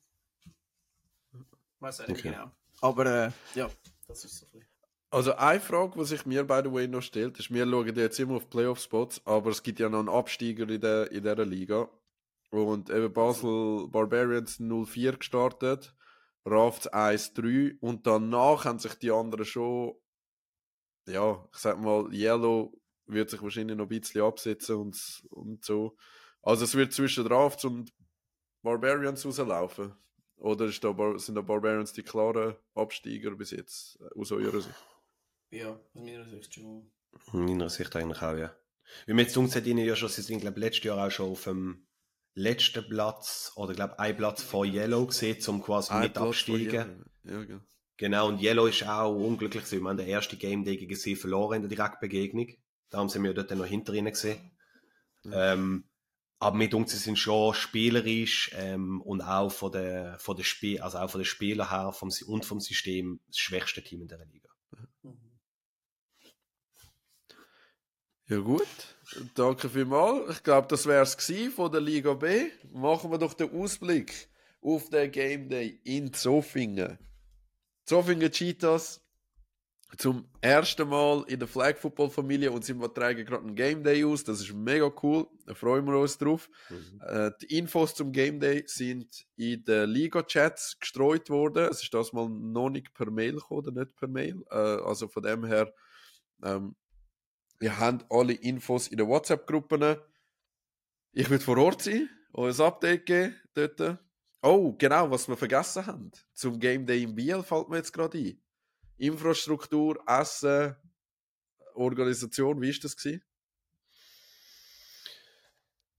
Weiß auch nicht
Okay.
genau. Aber, äh, ja, das ist so ein bisschen.
Also eine Frage, die sich mir by the way noch stellt, ist, wir schauen jetzt immer auf Playoff-Spots, aber es gibt ja noch einen Absteiger in, der, in dieser Liga. Und eben Basel Barbarians 04 gestartet, Rafts 1-3 und danach haben sich die anderen schon, ja, ich sag mal, Yellow wird sich wahrscheinlich noch ein bisschen absetzen und, und so. Also es wird zwischen Rafts und Barbarians rauslaufen. Oder da, sind da Barbarians die klaren Absteiger bis jetzt, aus eurer Sicht?
Ja, aus meiner Sicht schon.
In meiner Sicht eigentlich auch, ja. Wie mir jetzt dunkel hat, ihnen ja schon, sie sind, glaube letztes Jahr auch schon auf dem letzten Platz, oder glaube ein Platz vor Yellow gesehen, um quasi
Ein
mit
Platz
absteigen.
jedem. Ja, genau.
Genau, und Yellow ist auch unglücklich gewesen. Wir haben den ersten Game Day gegen sie verloren in der Direktbegegnung. Darum sind wir dort noch hinter ihnen gesehen. Ähm, aber mit uns sie sind schon spielerisch ähm, und auch von der, von der Spiel, also auch von den Spielern her vom, und vom System das schwächste Team in der Liga.
Ja gut, danke vielmals. Ich glaube, das wäre es von der Liga B. Machen wir doch den Ausblick auf den Game Day in Zofingen. Zofingen Cheetahs zum ersten Mal in der Flag Football Familie und sie tragen gerade einen Game Day aus. Das ist mega cool. Da freuen wir uns drauf. Äh, die Infos zum Game Day sind in den Liga-Chats gestreut worden. Es ist das mal noch nicht per Mail gekommen, oder nicht per Mail. Äh, also von dem her, ähm, ihr habt alle Infos in den WhatsApp-Gruppen. Ich will vor Ort sein, euch ein Update geben dort. Oh, genau, was wir vergessen haben. Zum Game Day in Biel fällt mir jetzt gerade ein. Infrastruktur, Essen, Organisation, wie ist das gewesen?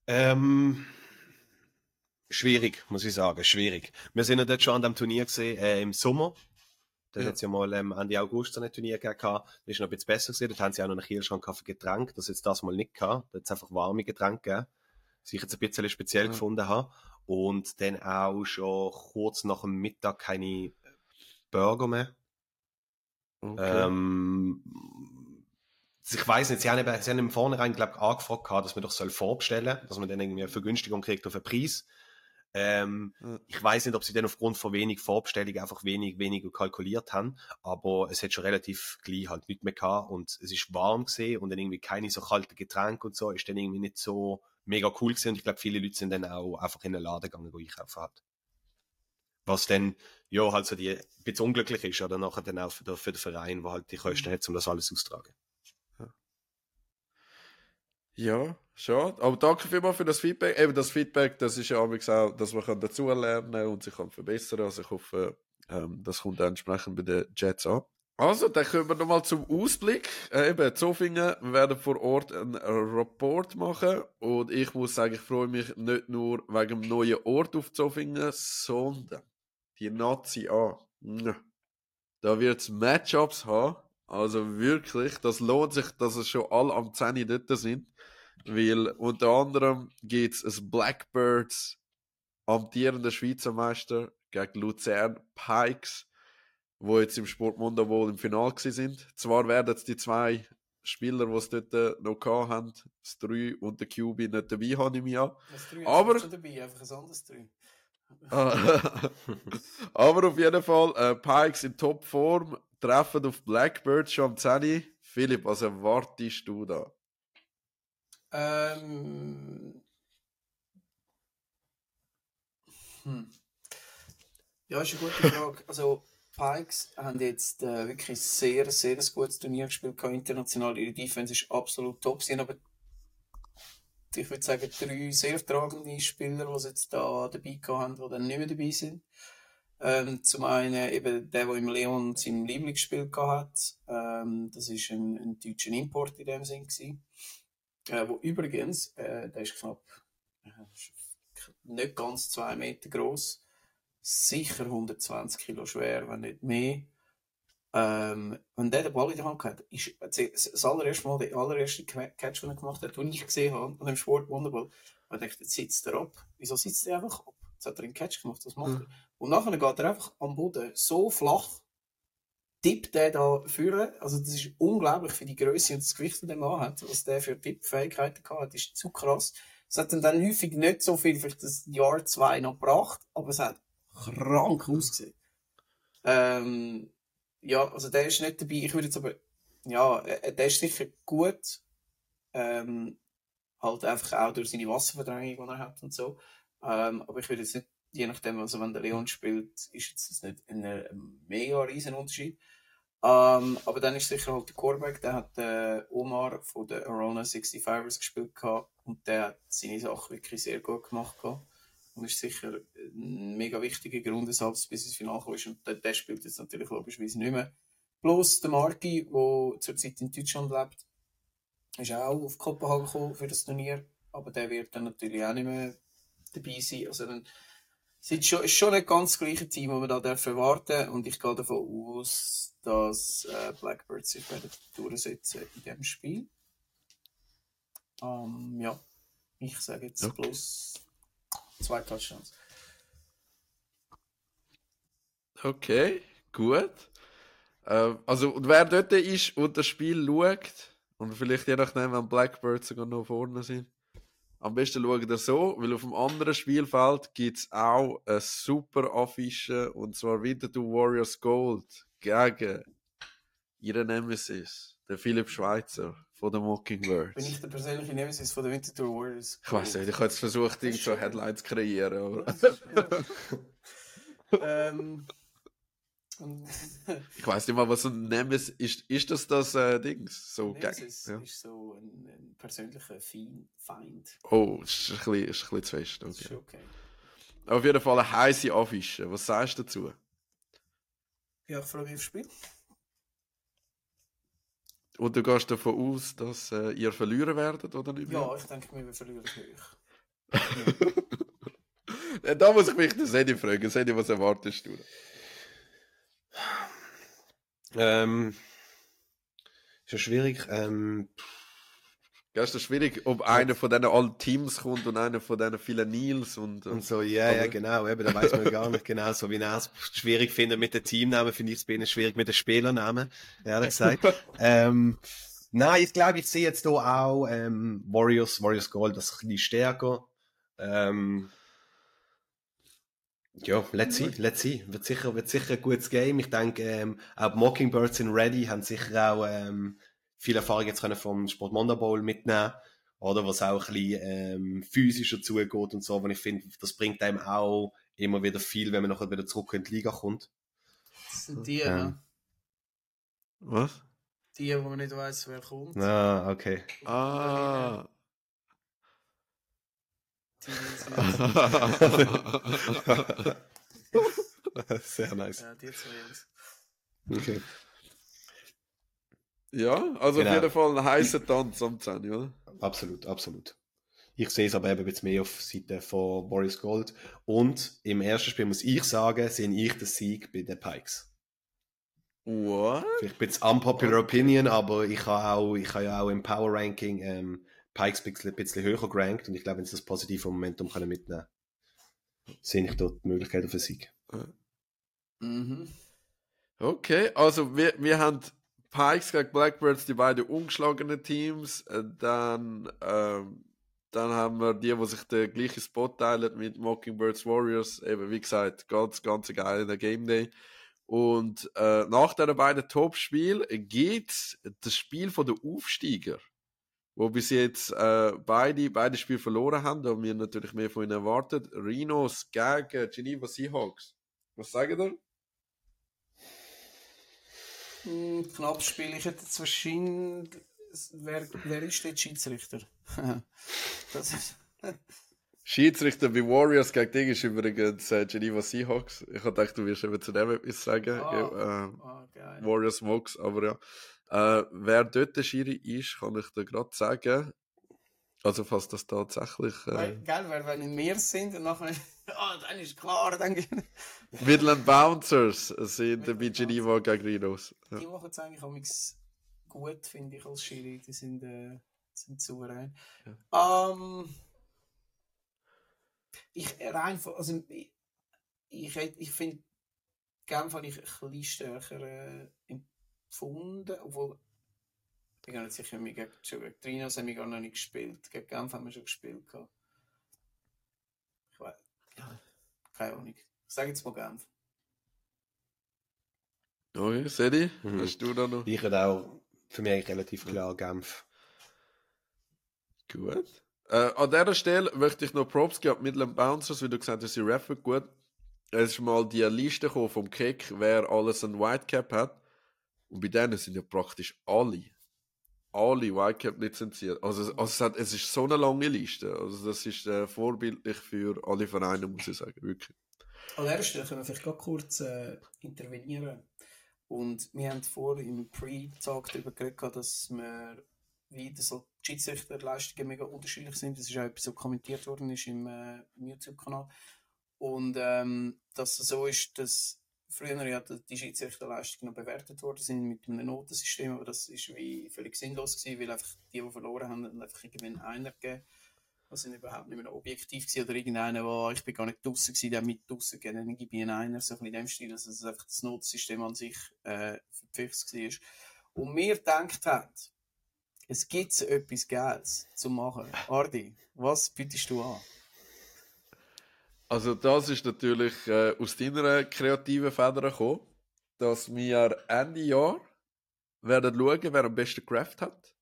Ähm, schwierig, muss ich sagen, schwierig. Wir sind ja dort schon an dem Turnier gesehen, äh, im Sommer. Da
Ja.
hat es ja mal ähm, Ende August so ein Turnier gegeben. Das ist noch ein bisschen besser gewesen. Dort haben sie auch noch einen Kühlschrank für Getränke. Das jetzt das mal nicht gehabt. Da hat es einfach warme Getränke gegeben. Was ich jetzt ein bisschen speziell
Ja.
gefunden habe. Und dann auch schon kurz nach dem Mittag keine Burger mehr.
Okay.
Ähm, ich weiß nicht, sie haben, eben, sie haben im Vornherein, glaube ich, angefragt, dass man doch soll vorbestellen dass man dann irgendwie eine Vergünstigung kriegt auf den Preis. Ähm,
Ja.
Ich weiß nicht, ob sie dann aufgrund von wenig Vorbestellungen einfach wenig, weniger kalkuliert haben, aber es hat schon relativ gleich halt nicht mehr gehabt und es ist warm gesehen und dann irgendwie keine so kalten Getränke und so, ist dann irgendwie nicht so mega cool gewesen und ich glaube, viele Leute sind dann auch einfach in den Laden gegangen, wo einkaufen hat. Was dann, ja, halt so die, ein bisschen unglücklich ist, oder nachher dann auch für, den- für den Verein, der halt die Kosten hat, um das alles auszutragen.
Ja, schade. Aber danke vielmals für das Feedback. Eben das Feedback, das ist ja auch, dass man kann dazulernen und sich kann verbessern. Also ich hoffe, ähm, das kommt dann entsprechend bei den Jets an. Also, dann kommen wir nochmal zum Ausblick. Äh, eben, Zofingen, wir werden vor Ort einen Rapport machen. Und ich muss sagen, ich freue mich nicht nur wegen dem neuen Ort auf Zofingen, sondern die Nazi an. Da wird es Matchups haben. Also wirklich, das lohnt sich, dass es schon alle am 10 dort sind. Weil unter anderem gibt es ein Blackbirds amtierender Schweizer Meister gegen Luzern Pikes, wo jetzt im Sportmundo wohl im Finale sind. Zwar werden jetzt die zwei Spieler, die es dort äh, noch haben, das 3 und der QB nicht dabei haben im Jahr.
Das drei
Aber-
ist schon dabei, einfach ein anderes drei.
Ah. Aber auf jeden Fall, äh, Pikes in Topform, treffen auf Blackbirds schon am 10. Philipp, was erwartest du da?
Ähm, Hm. Ja, ist eine gute Frage. Also, Pikes haben jetzt äh, wirklich sehr, sehr ein gutes Turnier gespielt, international. Ihre Defense ist absolut top. Sie haben aber, ich würde sagen, drei sehr tragende Spieler, die sie jetzt da dabei haben, die dann nicht mehr dabei sind. Ähm, zum einen eben der, der im Leon sein Lieblingsspiel hat. Ähm, das ist ein, ein deutscher Import in dem Sinn gewesen. Äh, wo übrigens, äh, der ist knapp, äh, nicht ganz zwei Meter groß, sicher 120 Kilo schwer, wenn nicht mehr. Ähm, wenn der den Ball in der Hand hat, ist das allererste Mal, der allererste Catch, den er gemacht hat, den ich gesehen habe, an dem Sport Wonderball, ich dachte, jetzt sitzt er ab. Wieso sitzt er einfach ab? Jetzt hat er einen Catch gemacht, was macht mhm. er? Und nachher geht er einfach am Boden so flach, tippt der da führen. Also, das ist unglaublich für die Größe und das Gewicht, das der Mann hat, was der für Tippfähigkeiten hat, ist zu krass. Es hat dann, dann häufig nicht so viel, vielleicht das Jahr zwei noch gebracht, aber es hat krank ausgesehen. Ähm, ja, also der ist nicht dabei. Ich würde jetzt aber, ja, der ist sicher gut. Ähm, halt einfach auch durch seine Wasserverdrängung, die er hat und so. Ähm, aber ich würde jetzt nicht, je nachdem, also wenn der Leon spielt, ist jetzt das nicht ein, ein mega riesen Unterschied. Ähm, aber dann ist sicher halt der Quarterback, der hat äh, Omar von der Arona 65ers gespielt gehabt und der hat seine Sache wirklich sehr gut gemacht gehabt. Und ist sicher ein mega wichtiger Grundsatz, bis ins Finale ist. Und der, der spielt jetzt natürlich logischerweise nicht mehr. Plus der Marki, der zurzeit in Deutschland lebt, ist auch auf Kopenhagen gekommen für das Turnier. Aber der wird dann natürlich auch nicht mehr dabei sein. Also dann ist schon, ist schon nicht ganz das gleiche Team, das wir da dürfen warten. Und ich gehe davon aus, dass äh, Blackbirds sich werden durchsetzen in diesem Spiel. Ähm, ja, ich sage jetzt okay. plus Zwei Touchdowns.
Okay, gut. Ähm, also, und wer dort ist und das Spiel schaut, und vielleicht je nachdem, wenn Blackbirds sogar noch vorne sind, am besten schaut ihr so, weil auf dem anderen Spielfeld gibt es auch eine super Affische, und zwar wieder du Warriors Gold gegen ihren Nemesis, der Philipp Schweitzer von den Mockingbirds.
Bin ich der persönliche Nemesis von den Winterthur Warriors?
Ich weiß nicht, ich habe jetzt versucht, so Headlines zu kreieren. Aber... ähm, ich weiß nicht mal, was ein Nemesis ist. Ist das das äh, Ding? So
Nemesis ja. ist so ein, ein persönlicher Feind.
Oh, ist ein bisschen, ist ein bisschen zu fest. Okay.
Ist okay.
Auf jeden Fall eine heiße Affische. Was sagst du dazu?
Ja, ich freue mich aufs Spiel.
Und du gehst davon aus, dass äh, ihr verlieren werdet, oder nicht?
Ja, ich denke, wir verlieren hoch.
da muss ich mich den Sedi fragen. Sedi, was erwartest du?
Ähm, ist ja schwierig. Ähm,
ja, ist das schwierig, ob einer von diesen alten Teams kommt und einer von diesen vielen Nils und,
und so. Ja, ja, genau. Eben, da weiß man gar nicht genau. So wie er es schwierig findet mit den Teamnamen, finde ich es bei ihnen schwierig mit den Spielernamen, ehrlich gesagt. ähm, nein, ich glaube, ich sehe jetzt hier auch ähm, Warriors, Warriors Gold, das ist ein bisschen stärker. Ähm, ja, let's see, let's see. Wird sicher, wird sicher ein gutes Game. Ich denke, ähm, auch Mockingbirds in Ready haben sicher auch ähm, viel Erfahrung jetzt können vom Sport Monda Bowl mitnehmen oder was auch ein bisschen ähm, physischer zugeht und so, und ich finde, das bringt einem auch immer wieder viel, wenn man nachher wieder zurück in die Liga kommt.
Das sind die, ja. ne?
Was?
Die, wo man nicht weiß, wer kommt.
Ah, okay.
Ah.
Sehr nice.
Ja, die zwei Jungs.
Okay.
Ja, also genau. auf jeden Fall ein heißer Tanz am 10, oder?
Absolut, absolut. Ich sehe es aber eben jetzt mehr auf Seite von Boris Gold. Und im ersten Spiel muss ich sagen, sehe ich den Sieg bei den Pikes.
What?
Vielleicht ein bisschen unpopular opinion, aber ich habe auch, ich habe ja auch im Power Ranking ähm, Pikes ein bisschen, höher gerankt und ich glaube, wenn sie das positive Momentum können mitnehmen können, sehe ich dort die Möglichkeit auf einen Sieg.
Mhm.
Okay, also wir, wir haben Pikes gegen Blackbirds, die beiden ungeschlagenen Teams. Äh, dann, ähm, dann haben wir die, die sich den gleichen Spot teilen mit Mockingbirds Warriors. Eben, wie gesagt, ganz, ganz geil in der Game Day. Und äh, nach den beiden Top-Spielen gibt es das Spiel der Aufsteiger. Wo bis jetzt äh, beide, beide Spiele verloren haben und wir natürlich mehr von ihnen erwartet. Rhinos gegen Geneva Seahawks. Was sagen ihr?
Hm, knapp Spiel. Ich hätte jetzt wahrscheinlich. Wer, wer ist der Schiedsrichter? das ist.
Schiedsrichter bei Warriors gegen Ding ist übrigens äh, Geneva Seahawks. Ich gedacht, du wirst eben zu dem etwas sagen.
Ah,
Ja, äh,
Ah.
Warriors Smokes, aber ja. Äh, wer dort der Schiri ist, kann ich dir gerade sagen. Also, falls das tatsächlich. Äh,
Weil, Geil, weil wenn wir sind und nachher. Ah, dann ist klar, dann.
Midland Bouncers sind bei Geneva gegen Rhinos. Ja.
Die machen es eigentlich auch gut, finde ich, als Schiri. Die sind, äh, sind souverän. Ähm, ich rein also ich, ich, ich finde, Genf ich ein bisschen stärker äh, empfunden, obwohl ich bin gar nicht sicher, wir gegen, schon gegen Trinos haben wir gar noch nicht gespielt. Gegen Genf haben wir schon gespielt. gehabt. Ich weiß, ja, keine Ahnung. Ich sage jetzt mal Genf.
Okay, Sedi,
Mhm.
hast du da noch?
Ich hätte auch für mich relativ klar Genf.
Gut. Äh, an dieser Stelle möchte ich noch Props geben, Midland Bouncers, wie du gesagt hast, sie rappen gut. Es ist mal die Liste gekommen vom Kick, wer alles ein Whitecap hat. Und bei denen sind ja praktisch alle, alle Whitecap lizenziert. Also, also es, hat, es ist so eine lange Liste. Also das ist äh, vorbildlich für alle Vereine, muss ich sagen. Wirklich.
An dieser Stelle können wir vielleicht kurz äh, intervenieren. Und wir haben vor im Pre-Talk darüber geredet, dass wir wie so die Schiedsrichterleistungen mega unterschiedlich sind. Das ist auch etwas, so kommentiert worden ist im, äh, im YouTube-Kanal. Und ähm, dass es so ist, dass früher ja die Schiedsrichterleistungen noch bewertet worden sind mit einem Notensystem, aber das ist wie völlig sinnlos gewesen, weil einfach die, die verloren haben, haben einfach irgendwie einen Einer gegeben. Das sind überhaupt nicht mehr objektiv gewesen. Oder irgendeiner, der, ich bin gar nicht draussen gewesen, der mit draussen gegeben, dann gebe ich einen Einer, so in dem Stil, dass es einfach das Notensystem an sich, äh, verpficht war. Und wir gedacht haben, es gibt etwas Geiles zu machen. Ardi, was bietest du an?
Also das ist natürlich äh, aus deiner kreativen Feder gekommen, dass wir Ende Jahr werden schauen, wer am besten Craft hat.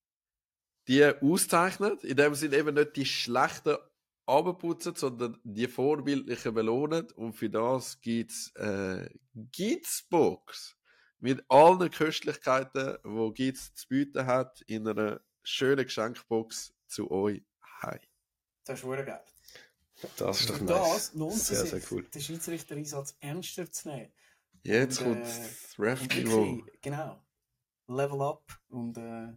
Die auszeichnet, in dem Sinne eben nicht die schlechten abputzen, sondern die vorbildlichen belohnen. Und für das gibt's äh, gibt's Box mit allen Köstlichkeiten, wo gibt's zu bieten hat, in einer schönen Geschenkbox zu euch heim.
Das ist wirklich geil.
Das ist doch nice.
das lohnt
Sehr,
sich,
sehr cool.
den Schiedsrichter-Einsatz ernster zu nehmen.
Jetzt
Und,
kommt
äh,
das Ref-Niveau.
genau. Level up und, äh,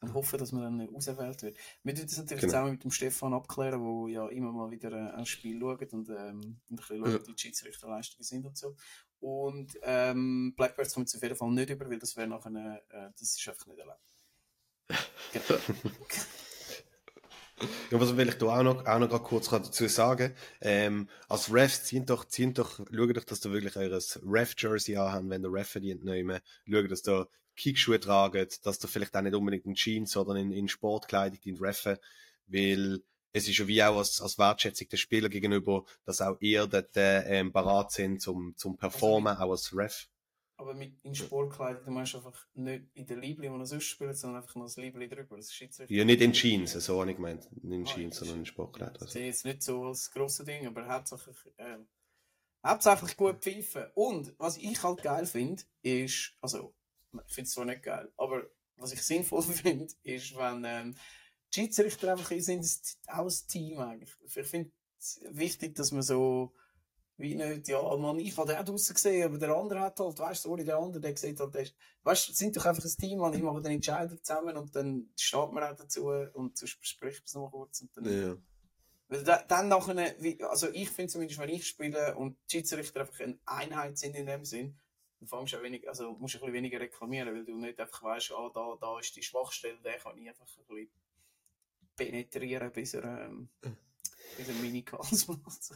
und hoffen, dass man dann ausgewählt wird. Wir tun das natürlich
Genau.
zusammen mit dem Stefan abklären, der ja immer mal wieder äh, ein Spiel schaut und, ähm, und ein bisschen schaut, wie die Schiedsrichterleistungen sind und so. Und ähm, Blackbirds kommen jetzt auf jeden Fall nicht über, weil das wäre nachher, äh, das ist einfach nicht erlaubt. Genau.
Ja, was will ich da auch noch, auch noch kurz dazu sagen? Ähm, als Refs, ziehen doch, ziehen doch, schaut doch, dass ihr wirklich eures Ref-Jersey anhabt, wenn der Ref verdient nehmen. Schaut, dass ihr Kickschuhe tragt, dass ihr vielleicht auch nicht unbedingt in Jeans, sondern in, in Sportkleidung in Reffen, weil es ist ja wie auch als, als Wertschätzung der Spieler gegenüber, dass auch ihr dort, äh, ähm, parat sind zum, zum Performen, auch als Ref.
Aber mit, in Sportkleidung, du meinst einfach nicht in der Liebling, die man sonst spielt, sondern einfach noch das Liebling drüber. Das ist.
Ja, nicht in Jeans, so habe ich gemeint. Nicht in
Ah,
Jeans, sondern in
das
Sportkleidung.
Das
Also.
sehe ich jetzt nicht so als grosses Ding, aber hauptsächlich, äh, hauptsächlich gut pfeifen. Und was ich halt geil finde, ist, also, ich finde es zwar nicht geil, aber was ich sinnvoll finde, ist, wenn ähm, die Schiedsrichter einfach sind, es auch ein Team eigentlich. Ich finde es wichtig, dass man so, wie nicht, ja, man, ich habe auch draussen gesehen, aber der andere hat halt, weißt du, der andere, der sieht halt, der weißt du, sind doch einfach ein Team, man, ich mache den Entscheidung zusammen und dann steht man auch dazu und sonst bespricht man es noch kurz und dann
Ja.
weil da, dann nachher, also ich finde zumindest, wenn ich spiele und die Schiedsrichter einfach eine Einheit sind in dem Sinn, dann fängst du auch wenig, also musst du ein bisschen weniger reklamieren, weil du nicht einfach weißt, ah, da, da ist die Schwachstelle, den kann ich einfach ein bisschen penetrieren, bis er, ähm, bis er Mini-Calls macht. So.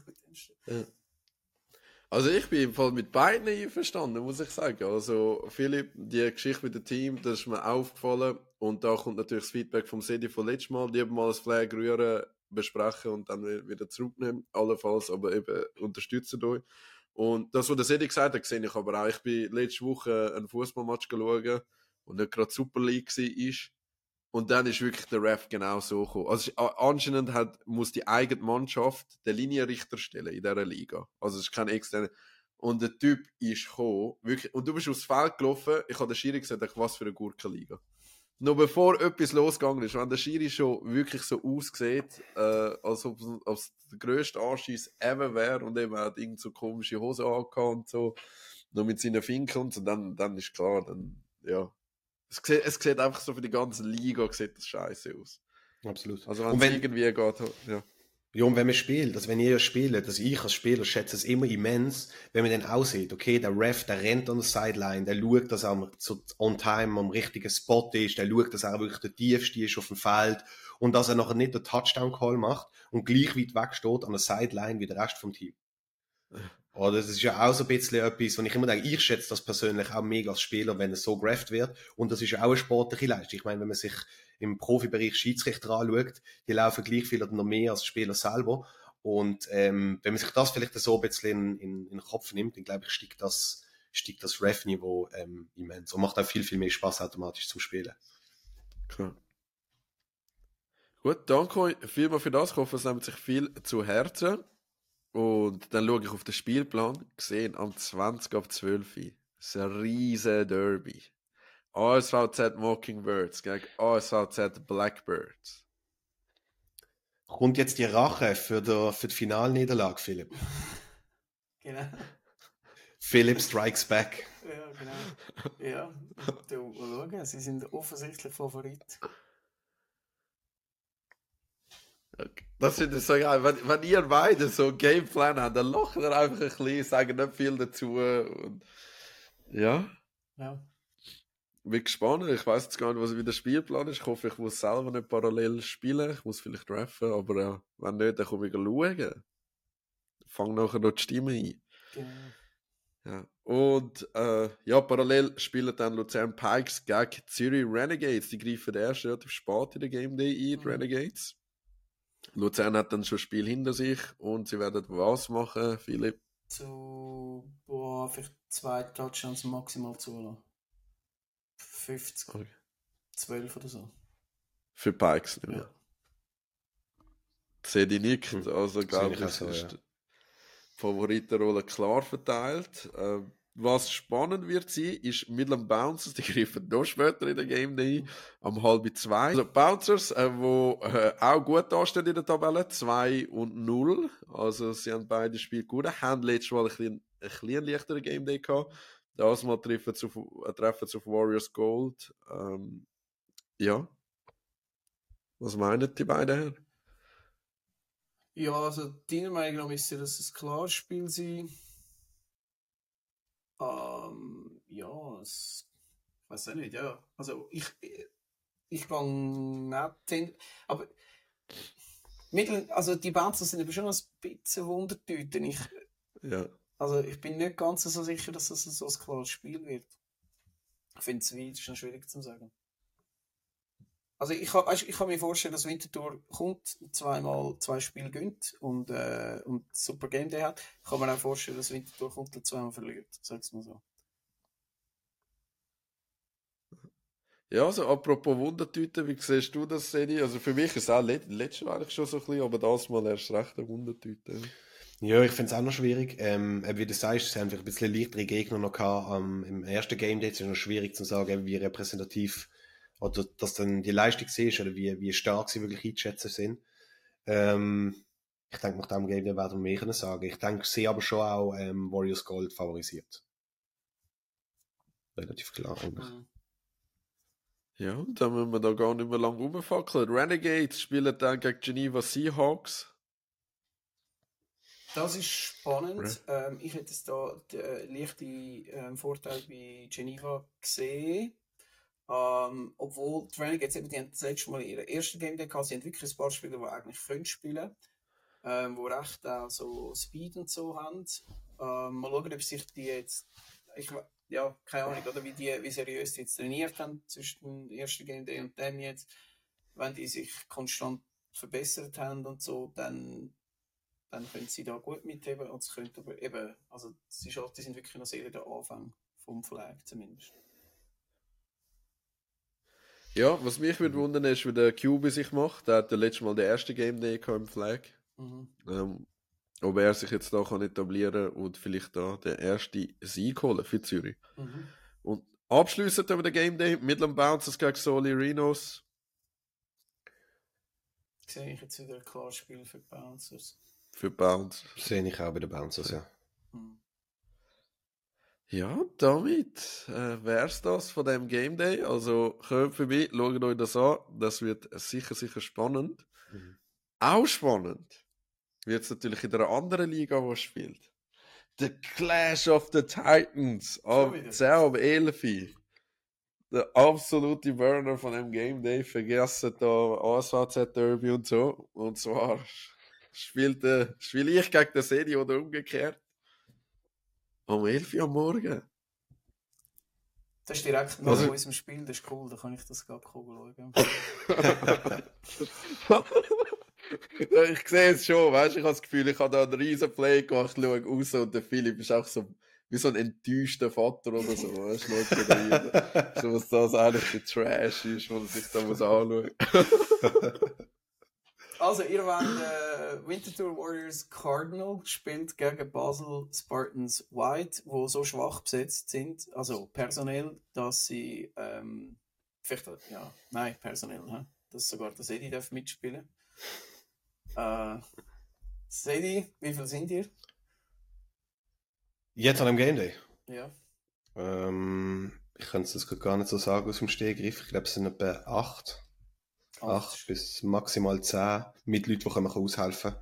Also ich bin im Fall mit beiden einverstanden, muss ich sagen. Also Philipp, die Geschichte mit dem Team, das ist mir aufgefallen. Und da kommt natürlich das Feedback vom Sedi von letztes Mal. Lieber mal das Flag rühren, besprechen und dann wieder zurücknehmen. Allenfalls, aber eben unterstützen euch. Und das, was der Sedi gesagt hat, sehe ich aber auch. Ich bin letzte Woche einen Fußballmatch geschaut, und nicht gerade Super League war. Und dann ist wirklich der Ref genau so gekommen. Also anscheinend hat, muss die eigene Mannschaft den Linienrichter stellen in dieser Liga. Also es ist kein externer. Und der Typ ist gekommen, wirklich, und du bist aufs Feld gelaufen, ich habe der Schiri gesagt, was für eine Gurkenliga. Noch bevor etwas losgegangen ist, wenn der Schiri schon wirklich so aussieht, äh, als ob es der grösste Anschiss ever wäre und eben hat irgend so komische Hose angehabt und so, noch mit seinen Finken und so, dann, dann ist klar, dann, ja, es sieht, es sieht einfach so für die ganze Liga sieht das scheiße aus.
Absolut.
Also wenn es irgendwie geht, ja.
Ja, und wenn man spielt, also wenn ihr spielt, also ich als Spieler schätze es immer immens, wenn man dann aussieht, okay, der Ref, der rennt an der Sideline, der schaut, dass er so on time am richtigen Spot ist, der schaut, dass er wirklich der tiefste ist auf dem Feld und dass er nachher nicht den Touchdown-Call macht und gleich weit weg steht an der Sideline wie der Rest vom Team. Oder das ist ja auch so ein bisschen etwas, und ich immer denke, ich schätze das persönlich auch mega als Spieler, wenn es so graft wird. Und das ist ja auch eine sportliche Leistung. Ich meine, wenn man sich im Profibereich Schiedsrichter anschaut, die laufen gleich viel oder noch mehr als Spieler selber. Und ähm, wenn man sich das vielleicht so ein bisschen in, in, in den Kopf nimmt, dann glaube ich, steigt das, steigt das Ref-Niveau ähm, immens und macht auch viel, viel mehr Spaß automatisch zum Spielen.
Klar. Gut, danke vielmals für das. Ich hoffe, es nimmt sich viel zu Herzen. Und dann schaue ich auf den Spielplan, gesehen am 20 ab 12 Uhr. Das ist ein riesen Derby. ASVZ Mockingbirds gegen ASVZ Blackbirds.
Kommt jetzt die Rache für, die, für die Finalniederlage, Philipp?
genau.
Philipp strikes back.
Ja, genau. Ja, du, schauen, sie sind offensichtlich Favorit.
Das finde ich so geil. Wenn, wenn ihr beide so einen Gameplan habt, dann lacht ihr einfach ein bisschen, sagen nicht viel dazu. Und ja.
Ja.
Bin gespannt. Ich weiß jetzt gar nicht, was wieder der Spielplan ist. Ich hoffe, ich muss selber nicht parallel spielen. Ich muss vielleicht treffen, aber ja, wenn nicht, dann komme ich schauen. Fang nachher noch die Stimme ein.
Genau.
Ja. Und äh, ja, parallel spielen dann Luzern Pikes gegen Zürich Renegades. Die greifen erst relativ spät in der Game Day ein, die
Mhm.
Renegades. Luzern hat dann schon ein Spiel hinter sich und sie werden was machen, Philipp?
Zu, boah, vielleicht zwei Touchdowns maximal zulassen. 50,
Okay.
12 oder so.
Für Pikes nicht mehr.
Ja.
Sehe die nickt,
Hm.
also glaube
ich so,
ist
ja.
die Favoritenrolle klar verteilt. Ähm, was spannend wird sein, ist Midland Bouncers, die greifen noch später in der Game Day am halb zwei. Also Bouncers, äh, äh, auch gut dastehen in der Tabelle, 2 und 0. Also sie haben beide Spiele gut. Haben letztes Mal ein bisschen, ein leichteren Game Day gehabt. Das Mal treffen auf, äh, treffen auf Warriors Gold. Ähm, ja. Was meinen die beiden Herren?
Ja, also deiner Meinung nach müsste das ein klares Spiel sein. Ähm, ja, es, ich weiß auch nicht, ja. Also ich, ich, ich gehe nicht hin, aber mittel, also die Bouncer sind aber schon ein bisschen Wundertüten. Ich,
Ja.
also ich bin nicht ganz so sicher, dass das so ein klares Spiel wird. Ich finde es wie, das ist noch schwierig zu sagen. Also ich kann, ich kann mir vorstellen, dass Winterthur kommt, zweimal zwei Spiele gönnt und, äh, und super Game Day hat. Ich kann mir auch vorstellen, dass Winterthur kommt und zweimal verliert. Sag's mal so.
Ja, also apropos Wundertüte, wie siehst du das, Sedi? Also für mich ist es auch let letztes Mal eigentlich schon so ein bisschen, aber das Mal erst recht eine Wundertüte.
Ja, ich finde es auch noch schwierig. Ähm, wie du sagst, sie haben vielleicht ein bisschen leichtere Gegner noch gehabt. Ähm, Im ersten Game Day ist es noch schwierig zu sagen, wie repräsentativ oder dass dann die Leistung ist oder wie, wie stark sie wirklich einzuschätzen sind. Ähm, ich denke, nach dem Game werden wir mehr können sagen. Ich denke, sie aber schon auch ähm, Warriors Gold favorisiert. Relativ klar eigentlich.
Ja, dann müssen wir da gar nicht mehr lang rumfackeln. Renegades spielen dann gegen Geneva Seahawks.
Das ist spannend. Ähm, ich hätte jetzt da den leichten ähm, Vorteil bei Geneva gesehen. Ähm, obwohl die Renegades eben, die haben das letzte Mal ihre erste Game Day. Sie haben wirklich ein paar Spieler, die eigentlich können spielen ähm, wo recht auch so Speed und so haben. Ähm, mal schauen, ob sich die jetzt, ich, ja, keine Ahnung, oder wie, die, wie seriös die jetzt trainiert haben zwischen dem ersten Game Day und dem jetzt. Wenn die sich konstant verbessert haben und so, dann dann können sie da gut mitheben und es könnte aber eben, also die sind wirklich noch sehr der Anfang vom Flag zumindest.
Ja, was mich würde wundern, ist, wie der QB sich macht. Der hat ja letztes Mal den ersten Game Day im Flag.
Mhm.
Ähm, ob er sich jetzt da kann etablieren und vielleicht da den ersten Sieg holen für Zürich.
Mhm.
Und abschließend über den Game Day, Midland Bouncers gegen Soli Rhinos.
Sehe ich jetzt wieder ein klares Spiel für die Bouncers.
Für Bounce.
Sehe ich auch bei den Bouncers, ja.
Mhm.
Ja, damit äh, wär's das von dem Game Day. Also kommt vorbei, schaut euch das an. Das wird sicher, sicher spannend.
Mhm.
Auch spannend wird es natürlich in einer anderen Liga, die spielt. The Clash of the Titans am
wieder.
10 am 11. Der absolute Burner von dem Game Day. Vergessen da ASVZ Derby und so. Und zwar spielt, äh, spiele ich gegen den Sedi oder umgekehrt. Um 11 Uhr am Morgen.
Das ist direkt nach
Also-
unserem Spiel, das ist cool, da kann ich das gerade schauen.
Ich sehe es schon, weißt du, ich habe das Gefühl, ich habe da einen riesen Play gemacht, schaue raus und der Philipp ist auch so wie so ein enttäuschter Vater oder so, weißt du, so was das eigentlich für Trash ist, was er sich da muss anschauen.
Also, ihr wollt äh, Winterthur Warriors Cardinal spielt gegen Basel Spartans White, wo so schwach besetzt sind, also personell, dass sie ähm, vielleicht, ja, nein, personell, hä? dass sogar der Sedi darf mitspielen. Äh, Sedi, wie viel sind ihr?
Jetzt an dem Game Day.
Ja.
Ähm, ich kann es gar nicht so sagen aus dem Stehgriff. Ich glaube, es sind etwa acht. Acht bis maximal zehn mit Leuten, die können aushelfen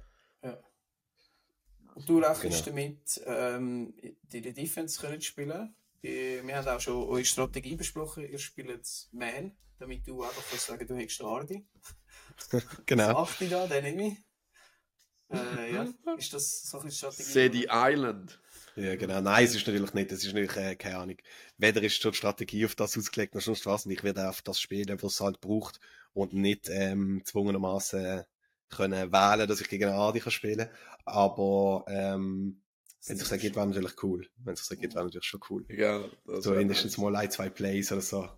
Und du rechnest
Genau.
damit, ähm, die die Defense können spielen. Die, wir haben auch schon eure Strategie besprochen. Ihr spielt Man, damit du einfach kannst sagen, du hättest Hardy.
Genau.
Achte da, den nehme ich. Äh, ja, ist das so eine Strategie?
Sedi Island.
Ja, genau. Nein, es ist natürlich nicht. Es ist natürlich, äh, keine Ahnung. Weder ist schon die Strategie auf das ausgelegt, noch sonst was. Und ich werde auf das spielen, was es halt braucht. Und nicht, ähm, zwungenermaßen können wählen, dass ich gegen einen Adi kann spielen. Aber, ähm, wenn es sich ergibt, wäre natürlich cool. Wenn es sich ergibt, wäre natürlich schon cool.
Ja, das
So mindestens mal ein, zwei Plays oder so. Ein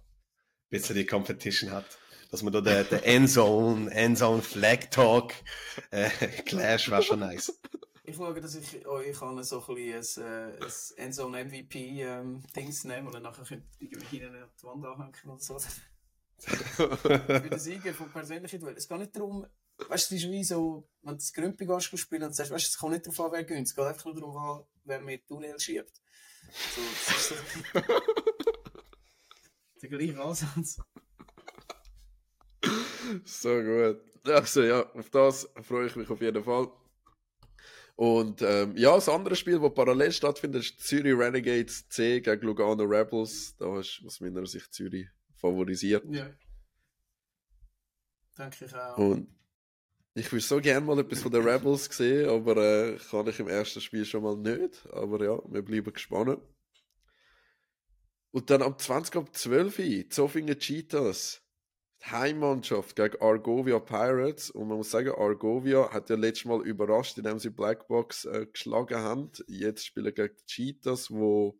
bisschen die Competition hat. Dass man da den, den Endzone, Endzone Flag Talk, äh, Clash wäre schon nice.
Ich schaue, dass ich euch kann so ein bisschen ein, äh, ein Endzone MVP ähm, Dings nehmen und dann nachher könnt ihr irgendwie hinten an die Wand anhängen oder so. Für den Sieger von persönlichen Duell. Es geht nicht darum, weißt du, es ist wie so, wenn du das Grümpi gehst spielen und sagst, weißt du, es kommt nicht darauf an, wer gönnt. Es geht einfach nur darum an, wer mehr Tunnel schiebt. So, das ist so der gleiche Ansatz.
So gut. Also ja, auf das freue ich mich auf jeden Fall. Und ähm, ja, das andere Spiel, das parallel stattfindet, ist Zürich Renegades C gegen Lugano Rebels. Da ist aus meiner Sicht Zürich favorisiert.
Ja. Denke ich auch.
Und ich würde so gerne mal etwas von den Rebels sehen, aber äh, kann ich im ersten Spiel schon mal nicht. Aber ja, wir bleiben gespannt. Und dann am 20 ab 12 Uhr, Zofingen Cheetahs. Die Heimmannschaft gegen Argovia Pirates. Und man muss sagen, Argovia hat ja letztes Mal überrascht, indem sie Blackbox äh, geschlagen haben. Jetzt spielen gegen die Cheetahs, wo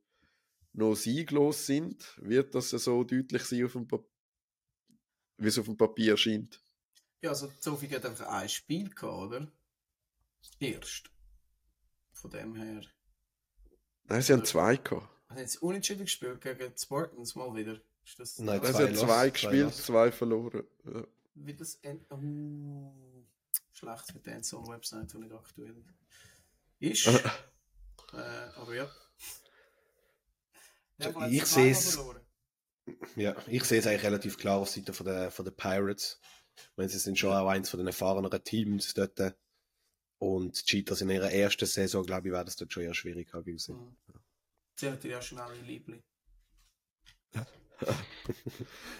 noch sieglos sind. Wird das so deutlich sein, auf dem Pap- wie es auf dem Papier scheint?
Ja, also Sophie hat einfach ein Spiel gehabt, oder? Erst. Von dem her.
Nein, sie haben zwei gehabt.
Hat jetzt unentschieden gespielt gegen die Spartans mal wieder. Ist das
Nein,
Also
Zwei
hat
Loss,
zwei
zwei
gespielt,
Loss.
zwei verloren. Ja.
wie das End uh, schlecht mit der Endzone-Website, die nicht aktuell ist. äh, aber ja. Ja
Ich seh's-
verloren.
Ja, ich sehe es eigentlich relativ klar auf Seite von der, von der Pirates. Wenn sie sind schon auch eins von den erfahreneren Teams dort. Und die Cheetahs in ihrer ersten Saison, glaube ich, wäre das dort schon eher schwierig gewesen.
Mhm. Sie hat ja schon alle Liebling.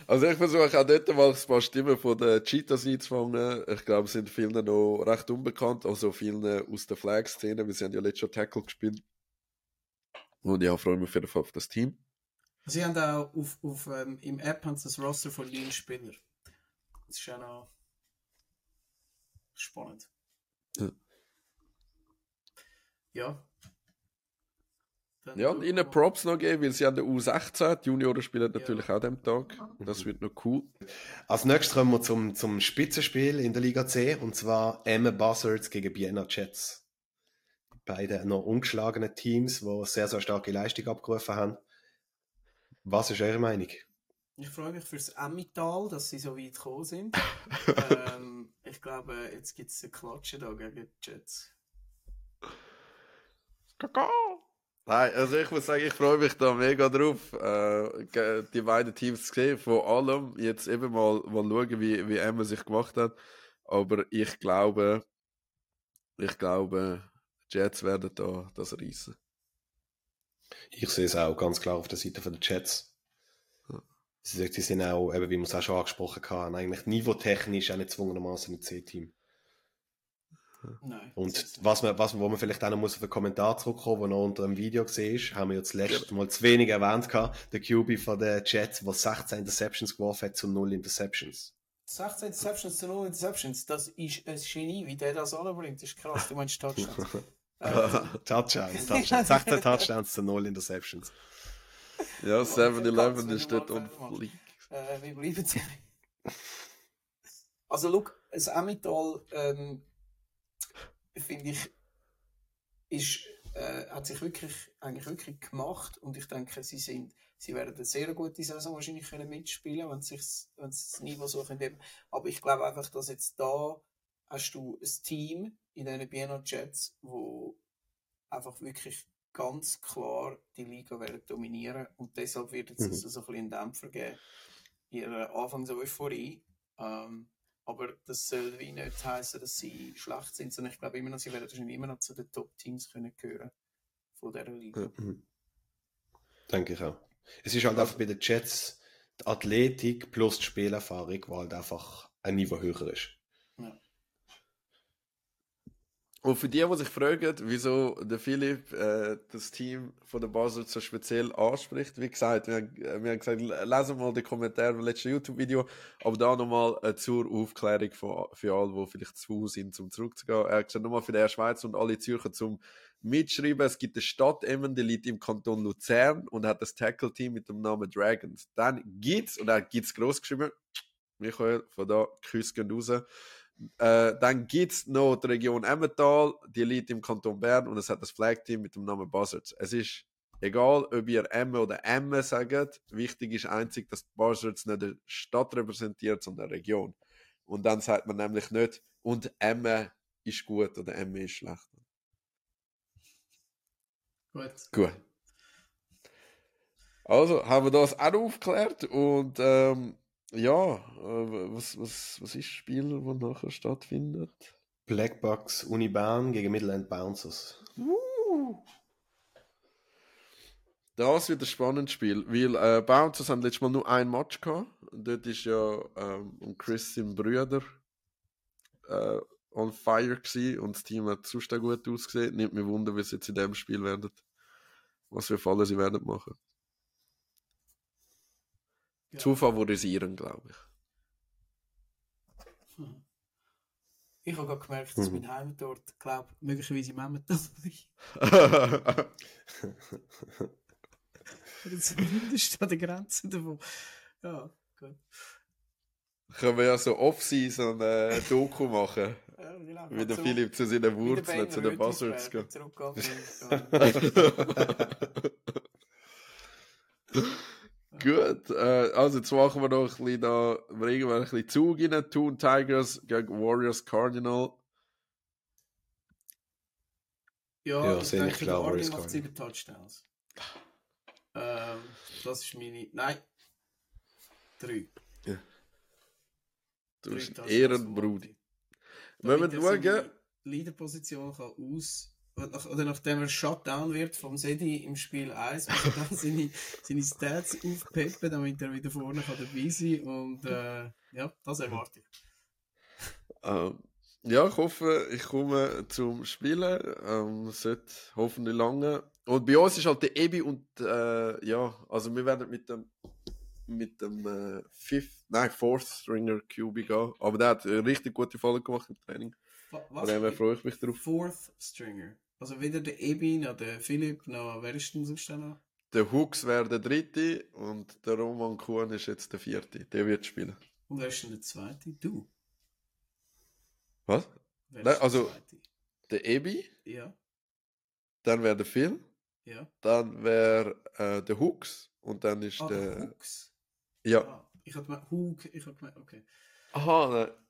Also ich versuche auch dort mal ein paar Stimmen von den Cheetahs einzufangen. Ich glaube, sie sind vielen noch recht unbekannt, also vielen aus der Flag-Szene, weil sie haben ja letztes Jahr Tackle gespielt. Und ja, freue mich auf jeden Fall auf das Team.
Sie haben auch auf, auf, ähm, im App haben sie das Roster von neun Spielern. Das ist ja noch spannend.
Ja.
Ja. Dann
Ja,
wir
ihnen. Props noch geben, weil sie an der U16, die Junioren spielen natürlich auch an dem Tag. Das wird noch cool.
Als nächstes kommen wir zum, zum Spitzenspiel in der Liga C, und zwar Emma Buzzards gegen Vienna Jets. Beide noch ungeschlagene Teams, die sehr, sehr starke Leistung abgerufen haben. Was ist eure Meinung?
Ich freue mich fürs Emmental, dass sie so weit gekommen sind. ähm, ich glaube, jetzt gibt es eine Klatsche da gegen die Jets.
Nein, also ich muss sagen, ich freue mich da mega drauf, äh, die beiden Teams zu sehen. Vor allem jetzt eben mal, mal schauen, wie, wie Emma sich gemacht hat. Aber ich glaube, ich glaube, die Jets werden da das reissen.
Ich sehe es auch ganz klar auf der Seite der Jets. Sie sie sind auch, eben wie wir es auch schon angesprochen haben, eigentlich niveautechnisch auch nicht zwungenermaßen ein C-Team.
Nein.
Und was man, was man, wo man vielleicht auch noch muss auf einen Kommentar zurückkommen, der noch unter dem Video gesehen ist, haben wir jetzt letztes Mal zu wenig erwähnt gehabt, der QB von den Jets, der 16 Interceptions geworfen hat zu 0 Interceptions.
16 Interceptions zu 0 Interceptions, das ist ein Genie, wie der das anbringt. Das ist krass, du meinst Touchdowns. ähm,
Touchdowns, Touchdowns. 16 Touchdowns zu 0 Interceptions.
Ja, 7-Eleven
wenn
ist dort on fleek.
äh, wir bleiben Also, look, das Emmental, ähm, finde ich, ist, äh, hat sich wirklich, eigentlich wirklich gemacht und ich denke, sie sind, sie werden eine sehr gute Saison wahrscheinlich können mitspielen, wenn sie sich, wenn sie das Niveau so können. Aber ich glaube einfach, dass jetzt da hast du ein Team in den Vienna Jets, wo einfach wirklich ganz klar die Liga werden dominieren und deshalb wird es
Mhm.
also so ein bisschen einen Dämpfer geben ihrer Anfangseuphorie. Ähm, aber das soll wie nicht heißen, dass sie schlecht sind, sondern ich glaube immer noch, sie werden wahrscheinlich immer noch zu den Top-Teams können gehören von dieser Liga.
Mhm. Denke ich auch. Es ist halt einfach bei den Jets die Athletik plus die Spielerfahrung, die halt einfach ein Niveau höher ist.
Und für die, die sich fragen, wieso der Philipp äh, das Team von der Basel so speziell anspricht, wie gesagt, wir, äh, wir haben gesagt, lesen mal den Kommentar vom letzten YouTube-Video, aber da nochmal äh, zur Aufklärung für, für alle, die vielleicht zu faul sind, um zurückzugehen. Er hat gesagt, nochmal für die Schweiz und alle Zürcher zum Mitschreiben, es gibt eine Stadt Emmen, die liegt im Kanton Luzern und hat das Tackle-Team mit dem Namen Dragons. Dann gibt's, und er gibt's groß geschrieben, Michael, von da, Küsse gehen raus, äh, dann gibt es noch die Region Emmental, die liegt im Kanton Bern und es hat das Flag-Team mit dem Namen Buzzards. Es ist egal, ob ihr Emme oder Emme sagt, wichtig ist einzig, dass Buzzards nicht eine Stadt repräsentiert, sondern eine Region. Und dann sagt man nämlich nicht, und Emme ist gut oder Emme ist schlecht.
Gut.
Gut. Also, haben wir das auch aufgeklärt und ähm, ja, äh, was, was, was ist das Spiel, das nachher stattfindet?
Blackbucks Uni Bern gegen Midland Bouncers.
Das wird ein spannendes Spiel, weil äh, Bouncers haben letztes Mal nur ein Match gehabt. Und dort ist ja ähm, und Chris sein Brüder äh, on fire gewesen und das Team hat sonst auch gut ausgesehen. Nimmt mich wunder, wie sie jetzt in dem Spiel werden. Was für Fallen sie werden machen.
Ja.
Zu favorisieren, glaube ich.
Ich habe gerade gemerkt, dass
Mhm.
mein Heimatort, glaube möglicherweise im Emmental liegt. Oder zumindest an der Grenze davon. Ja, gut.
Können wir ja so Off-Season äh, Doku machen,
Ja, genau.
wie der Philipp zu seinen Wurzeln, zu den Buzzards geht. Gut, äh, also jetzt machen wir noch ein bisschen da, bringen wir ein bisschen Zug rein. Toon Tigers gegen Warriors Cardinal.
Ja,
Ja,
ich denke,
klar,
der
Warriors
macht sieben Touchdowns. Ähm, das ist meine. Nein. Drei.
Du
Drei
bist ein Ehrenbrudi. Wenn wir schauen,
Leaderposition kann aus. Nach- Oder nachdem er Shutdown wird vom Sedi im Spiel 1, muss er dann seine, seine Stats aufpeppen, damit er wieder vorne kann dabei sein Und äh, ja, das erwarte ich.
ähm, ja, ich hoffe, ich komme zum Spielen. Ähm, es sollte hoffentlich lange. Und bei uns ist halt der Ebi und äh, ja, also wir werden mit dem mit dem äh, Fifth, nein, Fourth Stringer QB gehen. Aber der hat richtig gute Folge gemacht im Training.
Wa-
Von dem freue ich mich drauf.
Fourth Stringer. Also weder der Ebi noch der Philipp noch wer ist denn sonst noch?
Der Hooks wäre der dritte und der Roman Kuhn ist jetzt der vierte. Der wird spielen.
Und wer ist denn der zweite? Du.
Was?
Wer
Nein,
ist
also-
der zweite?
Der Ebi,
Ja,
dann wäre der Phil,
ja.
dann wäre äh, der Hooks und dann ist
Ah,
der.
der Hooks.
Ja.
Ah, ich hatte gemeint, Hug, ich hatte gemeint, okay.
Aha, nein.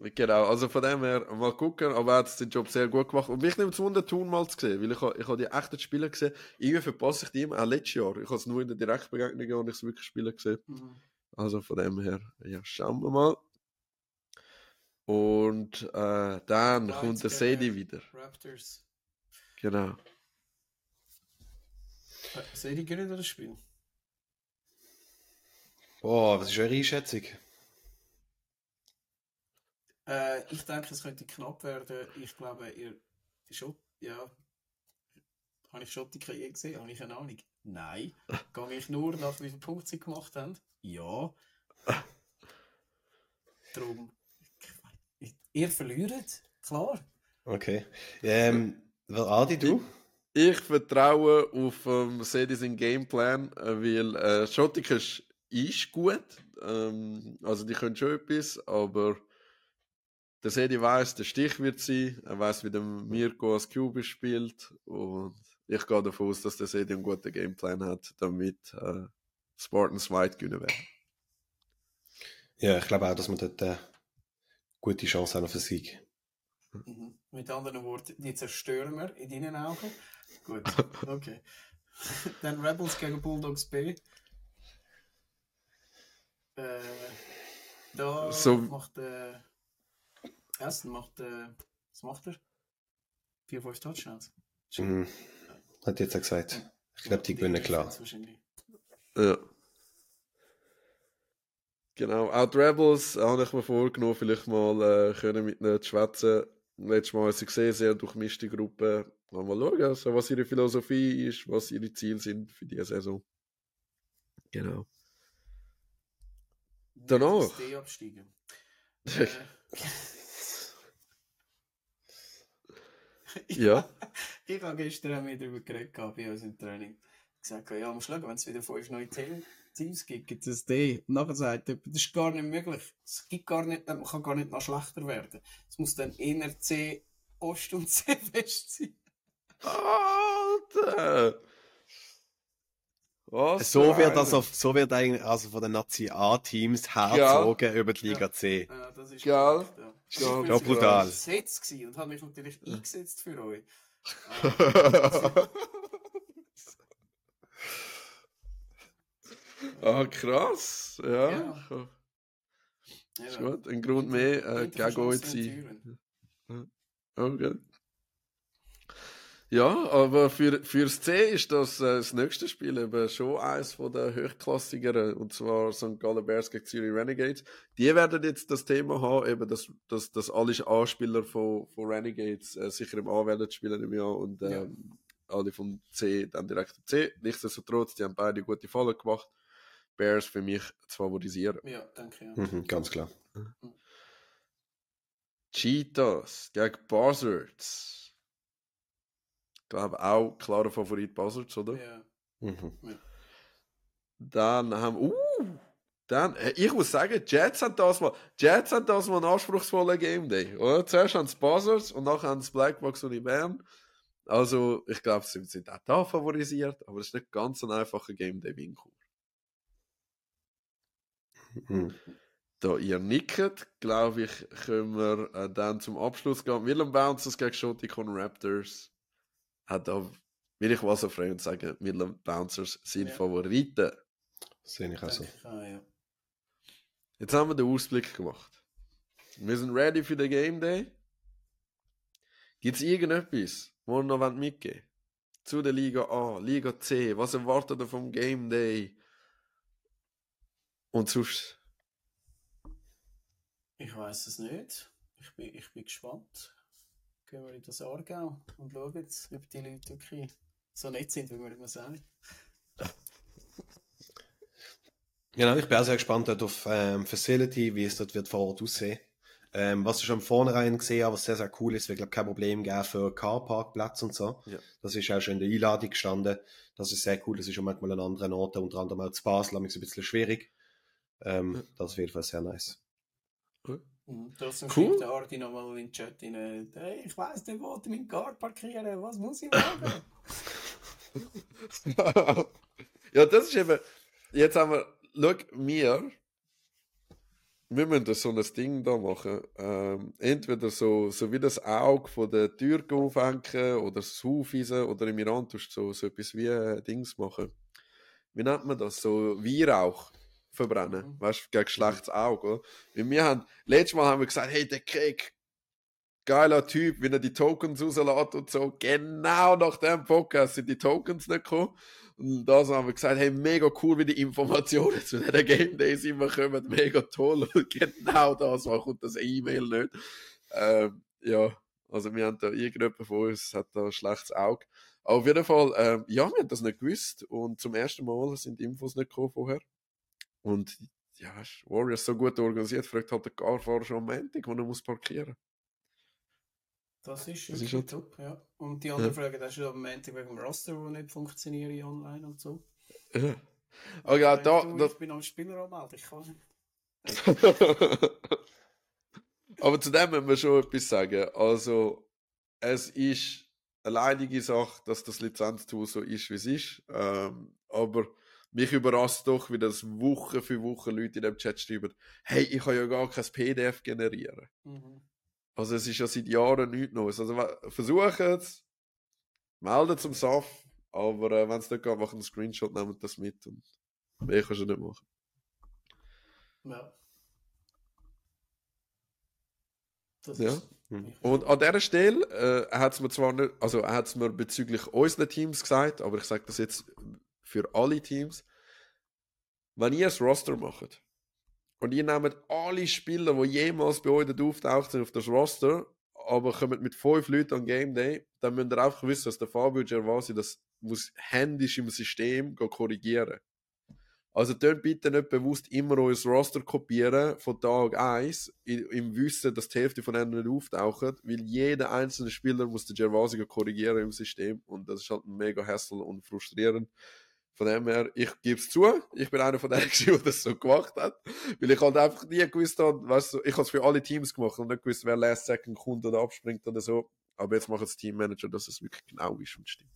Genau, also von dem her mal gucken, aber er hat den Job sehr gut gemacht. Und mich nimmt es Wunder, Thun mal zu sehen, weil ich, ich habe die echten Spieler gesehen. Irgendwie verpasse ich die immer, auch letztes Jahr. Ich habe es nur in der Direktbegegnung und ich es wirklich spielen gesehen.
Mhm.
Also von dem her, ja, schauen wir mal. Und äh, dann
Lions
kommt der Sadie wieder.
Raptors.
Genau.
Äh, ihr gerne das Spiel?
Boah, was ist eure Einschätzung?
Äh, ich denke, es könnte knapp werden. Ich glaube, ihr die Schott, ja. Habe ich Schottiker je gesehen? Habe ich eine Ahnung? Nein. Gehe ich nur nach wie viele Punkte sie gemacht haben? Ja. Darum. ich- Ihr verliert? Klar.
Okay. Ähm, wer Adi, du?
Ich vertraue auf ähm, Sadie sein Gameplan, äh, weil äh, Schottik ist, ist gut. Ähm, also die können schon etwas, aber der Sadie weiß, der Stich wird sein. Er weiß, wie der Mirko als Cube spielt. Und ich gehe davon aus, dass der Sadie einen guten Gameplan hat, damit äh, Spartans weit gewinnen werden.
Ja, ich glaube auch, dass wir dort äh, gute Chance haben auf einen Sieg.
Mhm. Mit anderen Worten, die zerstören wir in deinen Augen. Gut, okay. Dann Rebels gegen Bulldogs B. Äh, da
So-
macht der. Essen macht der. Was macht er? 4, 5 Touchdowns.
Mhm. Hat jetzt auch gesagt. Ich glaube, die gewinnen klar.
Ja. Genau, auch die Rebels äh, habe ich mir vorgenommen, vielleicht mal äh, können mit ihnen zu schwätzen. Letztes Mal, als ich gesehen sehr durchmischte Gruppe. Mal schauen, also, was ihre Philosophie ist, was ihre Ziele sind für diese Saison. Genau. Danach.
D absteigen. Äh,
Ja.
Ich habe gestern wieder darüber geredet bei uns im Training. Gesagt, ja, am Schlag, wenn es wieder fünf neue Te- Teams gibt, gibt es D. Und nachher sagt jemand, das ist gar nicht möglich. Es gibt gar nicht, man kann gar nicht noch schlechter werden. Es muss dann eher C Ost und C West sein.
Alter! Was
So wird,
einer.
also, so wird eigentlich also von den Nazi A-Teams herzogen über die Liga C.
Ja, das ist
Geil.
korrekt, ja. Ich
Ja,
sogar
brutal.
gesetzt gewesen und habe mich natürlich eingesetzt für euch.
ah, krass. Ja.
Ja.
Ist gut. Ein Grund mehr, äh, gegen euch zu sein. Okay. Ja, aber für, fürs C ist das, äh, das nächste Spiel eben schon eines von der höchklassigeren, und zwar St. Gallen Bears gegen Zürich Renegades. Die werden jetzt das Thema haben, eben, dass, dass, dass alle Anspieler von, von Renegades äh, sicher im A werden spielen im Jahr und
Ja.
ähm, alle vom C dann direkt im C. Nichtsdestotrotz, die haben beide gute Fallen gemacht. Bears für mich zu favorisieren.
Ja, danke. Ja.
Mhm, ganz klar.
Cheetahs gegen Buzzards. Ich glaube auch klarer Favorit Buzzards, oder?
Ja.
Mhm.
Dann haben uh, dann, äh, ich muss sagen, Jets haben das mal, Jets haben das mal einen anspruchsvollen Game Day, oder? Zuerst haben sie Buzzards und nachher haben sie Blackbox und die Bern. Also, ich glaube, sie sind auch da favorisiert, aber es ist nicht ganz ein einfacher Game Day wie in Chur.
Mhm.
Da ihr nickt, glaube ich, können wir äh, dann zum Abschluss gehen. Willem Bouncers gegen Schotikon Raptors. Hat da, will ich was auf Freund sagen, Willem Bouncers sind
Ja.
Favoriten.
Sehe ich also.
Ah, ja.
Jetzt haben wir den Ausblick gemacht. Wir sind ready für den Game Day. Gibt es irgendetwas, wo ihr noch mitgeben wollt? Zu der Liga A, Liga C, was erwartet ihr vom Game Day? Und sonst,
Ich weiß es nicht. Ich bin, ich bin gespannt. Gehen wir in das Aargau und schauen jetzt, ob die Leute wirklich so nett sind, wie man immer sagt.
Genau, ich bin auch sehr gespannt auf ähm, Facility, wie es dort wird vor Ort aussehen. Ähm, was ich schon vornherein gesehen habe, was sehr, sehr cool ist, wird, glaube kein Problem geben für Carparkplatz und so.
Ja.
Das ist auch schon in der Einladung gestanden. Das ist sehr cool. Das ist schon manchmal an anderen Orten, unter anderem auch zu Basel, aber ein bisschen schwierig. Ähm,
Ja.
Das ist auf jeden Fall sehr nice.
Mhm. Trotzdem
Cool.
schreibt der Arti nochmal in den Chat rein, hey, ich weiss nicht, wo ich meinen Car parkieren, was muss ich machen?
ja, das ist eben. Jetzt haben wir. Schau, wir. Wir müssen so ein Ding da machen. Ähm, entweder so, so wie das Auge von der Tür aufhängen oder das Aufweisen oder im Iran tust du so, so etwas wie äh, Dings machen. Wie nennt man das? So Weihrauch verbrennen.
Mhm.
Weißt du, gegen schlechtes Auge. Weil wir haben, letztes Mal haben wir gesagt, hey, der Krieg, geiler Typ, wenn er die Tokens rauslässt und so. Genau nach dem Podcast sind die Tokens nicht gekommen. Und da haben wir gesagt, hey, mega cool, wie die Informationen zu den Game Days immer kommen. Mega toll. Und genau das war kommt das E-Mail nicht. Ähm, ja, also wir haben da irgendjemand von uns hat da ein schlechtes Auge. Aber auf jeden Fall, ähm, ja, wir haben das nicht gewusst. Und zum ersten Mal sind die Infos nicht gekommen vorher. Und ja, ist Warriors so gut organisiert, fragt halt der Carfahrer schon am Montag, wo er muss parkieren
Das ist
Das ist schon-
top, ja. Und die anderen Fragen, das ist am Montag wegen dem Roster, der nicht funktioniert online und so.
Ja. Aber ja, da,
du,
da,
ich bin am Spieler anmelden, ich kann nicht.
Aber zu dem müssen wir schon etwas sagen. Also, es ist eine leidige Sache, dass das Lizenztool so ist, wie es ist. Ähm, aber mich überrascht doch, wie das Woche für Woche Leute in dem Chat schreiben, hey, ich kann ja gar kein PDF generieren.
Mhm.
Also es ist ja seit Jahren nichts Neues. Also versuchen es, melden zum SAF, aber äh, wenn es nicht geht, machen einen Screenshot, nehmen das mit und mehr kannst du nicht machen.
Ja. Das
Ja.
ist-
Mhm.
Und an dieser Stelle äh, hat es mir zwar nicht, also er hat es mir bezüglich unseren Teams gesagt, aber ich sage das jetzt für alle Teams. Wenn ihr ein Roster macht und ihr nehmt alle Spieler, die jemals bei euch auftaucht sind, auf das Roster, aber kommt mit fünf Leuten an Game Day, dann müsst ihr einfach wissen, dass der Fabio Gervasi das muss händisch im System korrigieren. Also dort bitte nicht bewusst immer euer Roster kopieren von Tag 1, i- im Wissen, dass die Hälfte von denen nicht auftauchen, weil jeder einzelne Spieler muss den Gervasi korrigieren im System und das ist halt mega hassel und frustrierend. Von dem her, ich gebe es zu, ich bin einer von denen, der das so gemacht hat, weil ich halt einfach nie gewusst habe, weißt du, ich habe es für alle Teams gemacht und nicht gewusst, wer Last Second kommt oder abspringt oder so, aber jetzt macht es Teammanager, dass es wirklich genau ist und stimmt.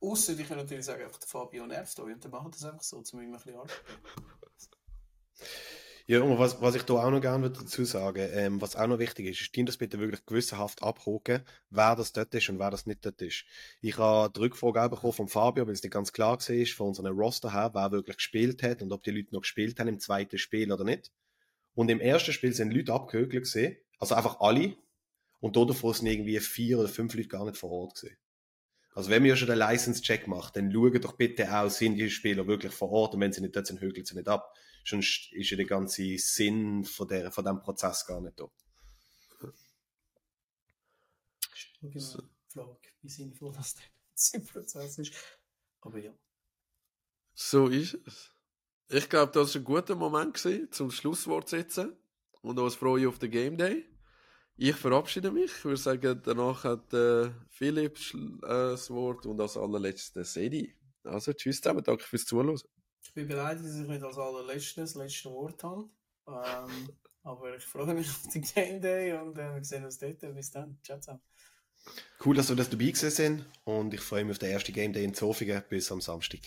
Ausser, ich kann natürlich sagen, einfach der Fabio nervt euch und dann machen das einfach so, zum ein bisschen Arbeit.
Ja, und was, was ich da auch noch gerne dazu sagen ähm, was auch noch wichtig ist, ist, das bitte wirklich gewissenhaft abhaken, wer das dort ist und wer das nicht dort ist. Ich habe die Rückfrage auch bekommen von Fabio, weil es nicht ganz klar war, von unserem Roster her, wer wirklich gespielt hat und ob die Leute noch gespielt haben im zweiten Spiel oder nicht. Und im ersten Spiel sind Leute abgehökelt gesehen, also einfach alle. Und davon sind irgendwie vier oder fünf Leute gar nicht vor Ort gesehen. Also wenn ja schon den License-Check macht, dann schaut doch bitte auch, sind die Spieler wirklich vor Ort und wenn sie nicht dort sind, hökeln sie nicht ab. Sonst ist ja der ganze Sinn von, der, von diesem Prozess gar nicht da.
Genau, Frage, wie sinnvoll das der ganze Prozess ist. Aber ja.
So ist es. Ich glaube, das war ein guter Moment gewesen, zum Schlusswort zu setzen. Und uns freue auf den Game Day. Ich verabschiede mich. Ich würde sagen, danach hat äh, Philipp äh, das Wort und als allerletztes Sedi. Also, tschüss zusammen, danke fürs Zuhören.
Ich bin beleidigt, dass ich nicht als allerletztes das letzte Wort habe. Ähm, aber ich freue mich auf den Game Day und äh, wir sehen uns dort. Bis dann. Ciao, ciao.
Cool, dass wir das dabei gewesen sind und ich freue mich auf den ersten Game Day in Zofingen bis am Samstag.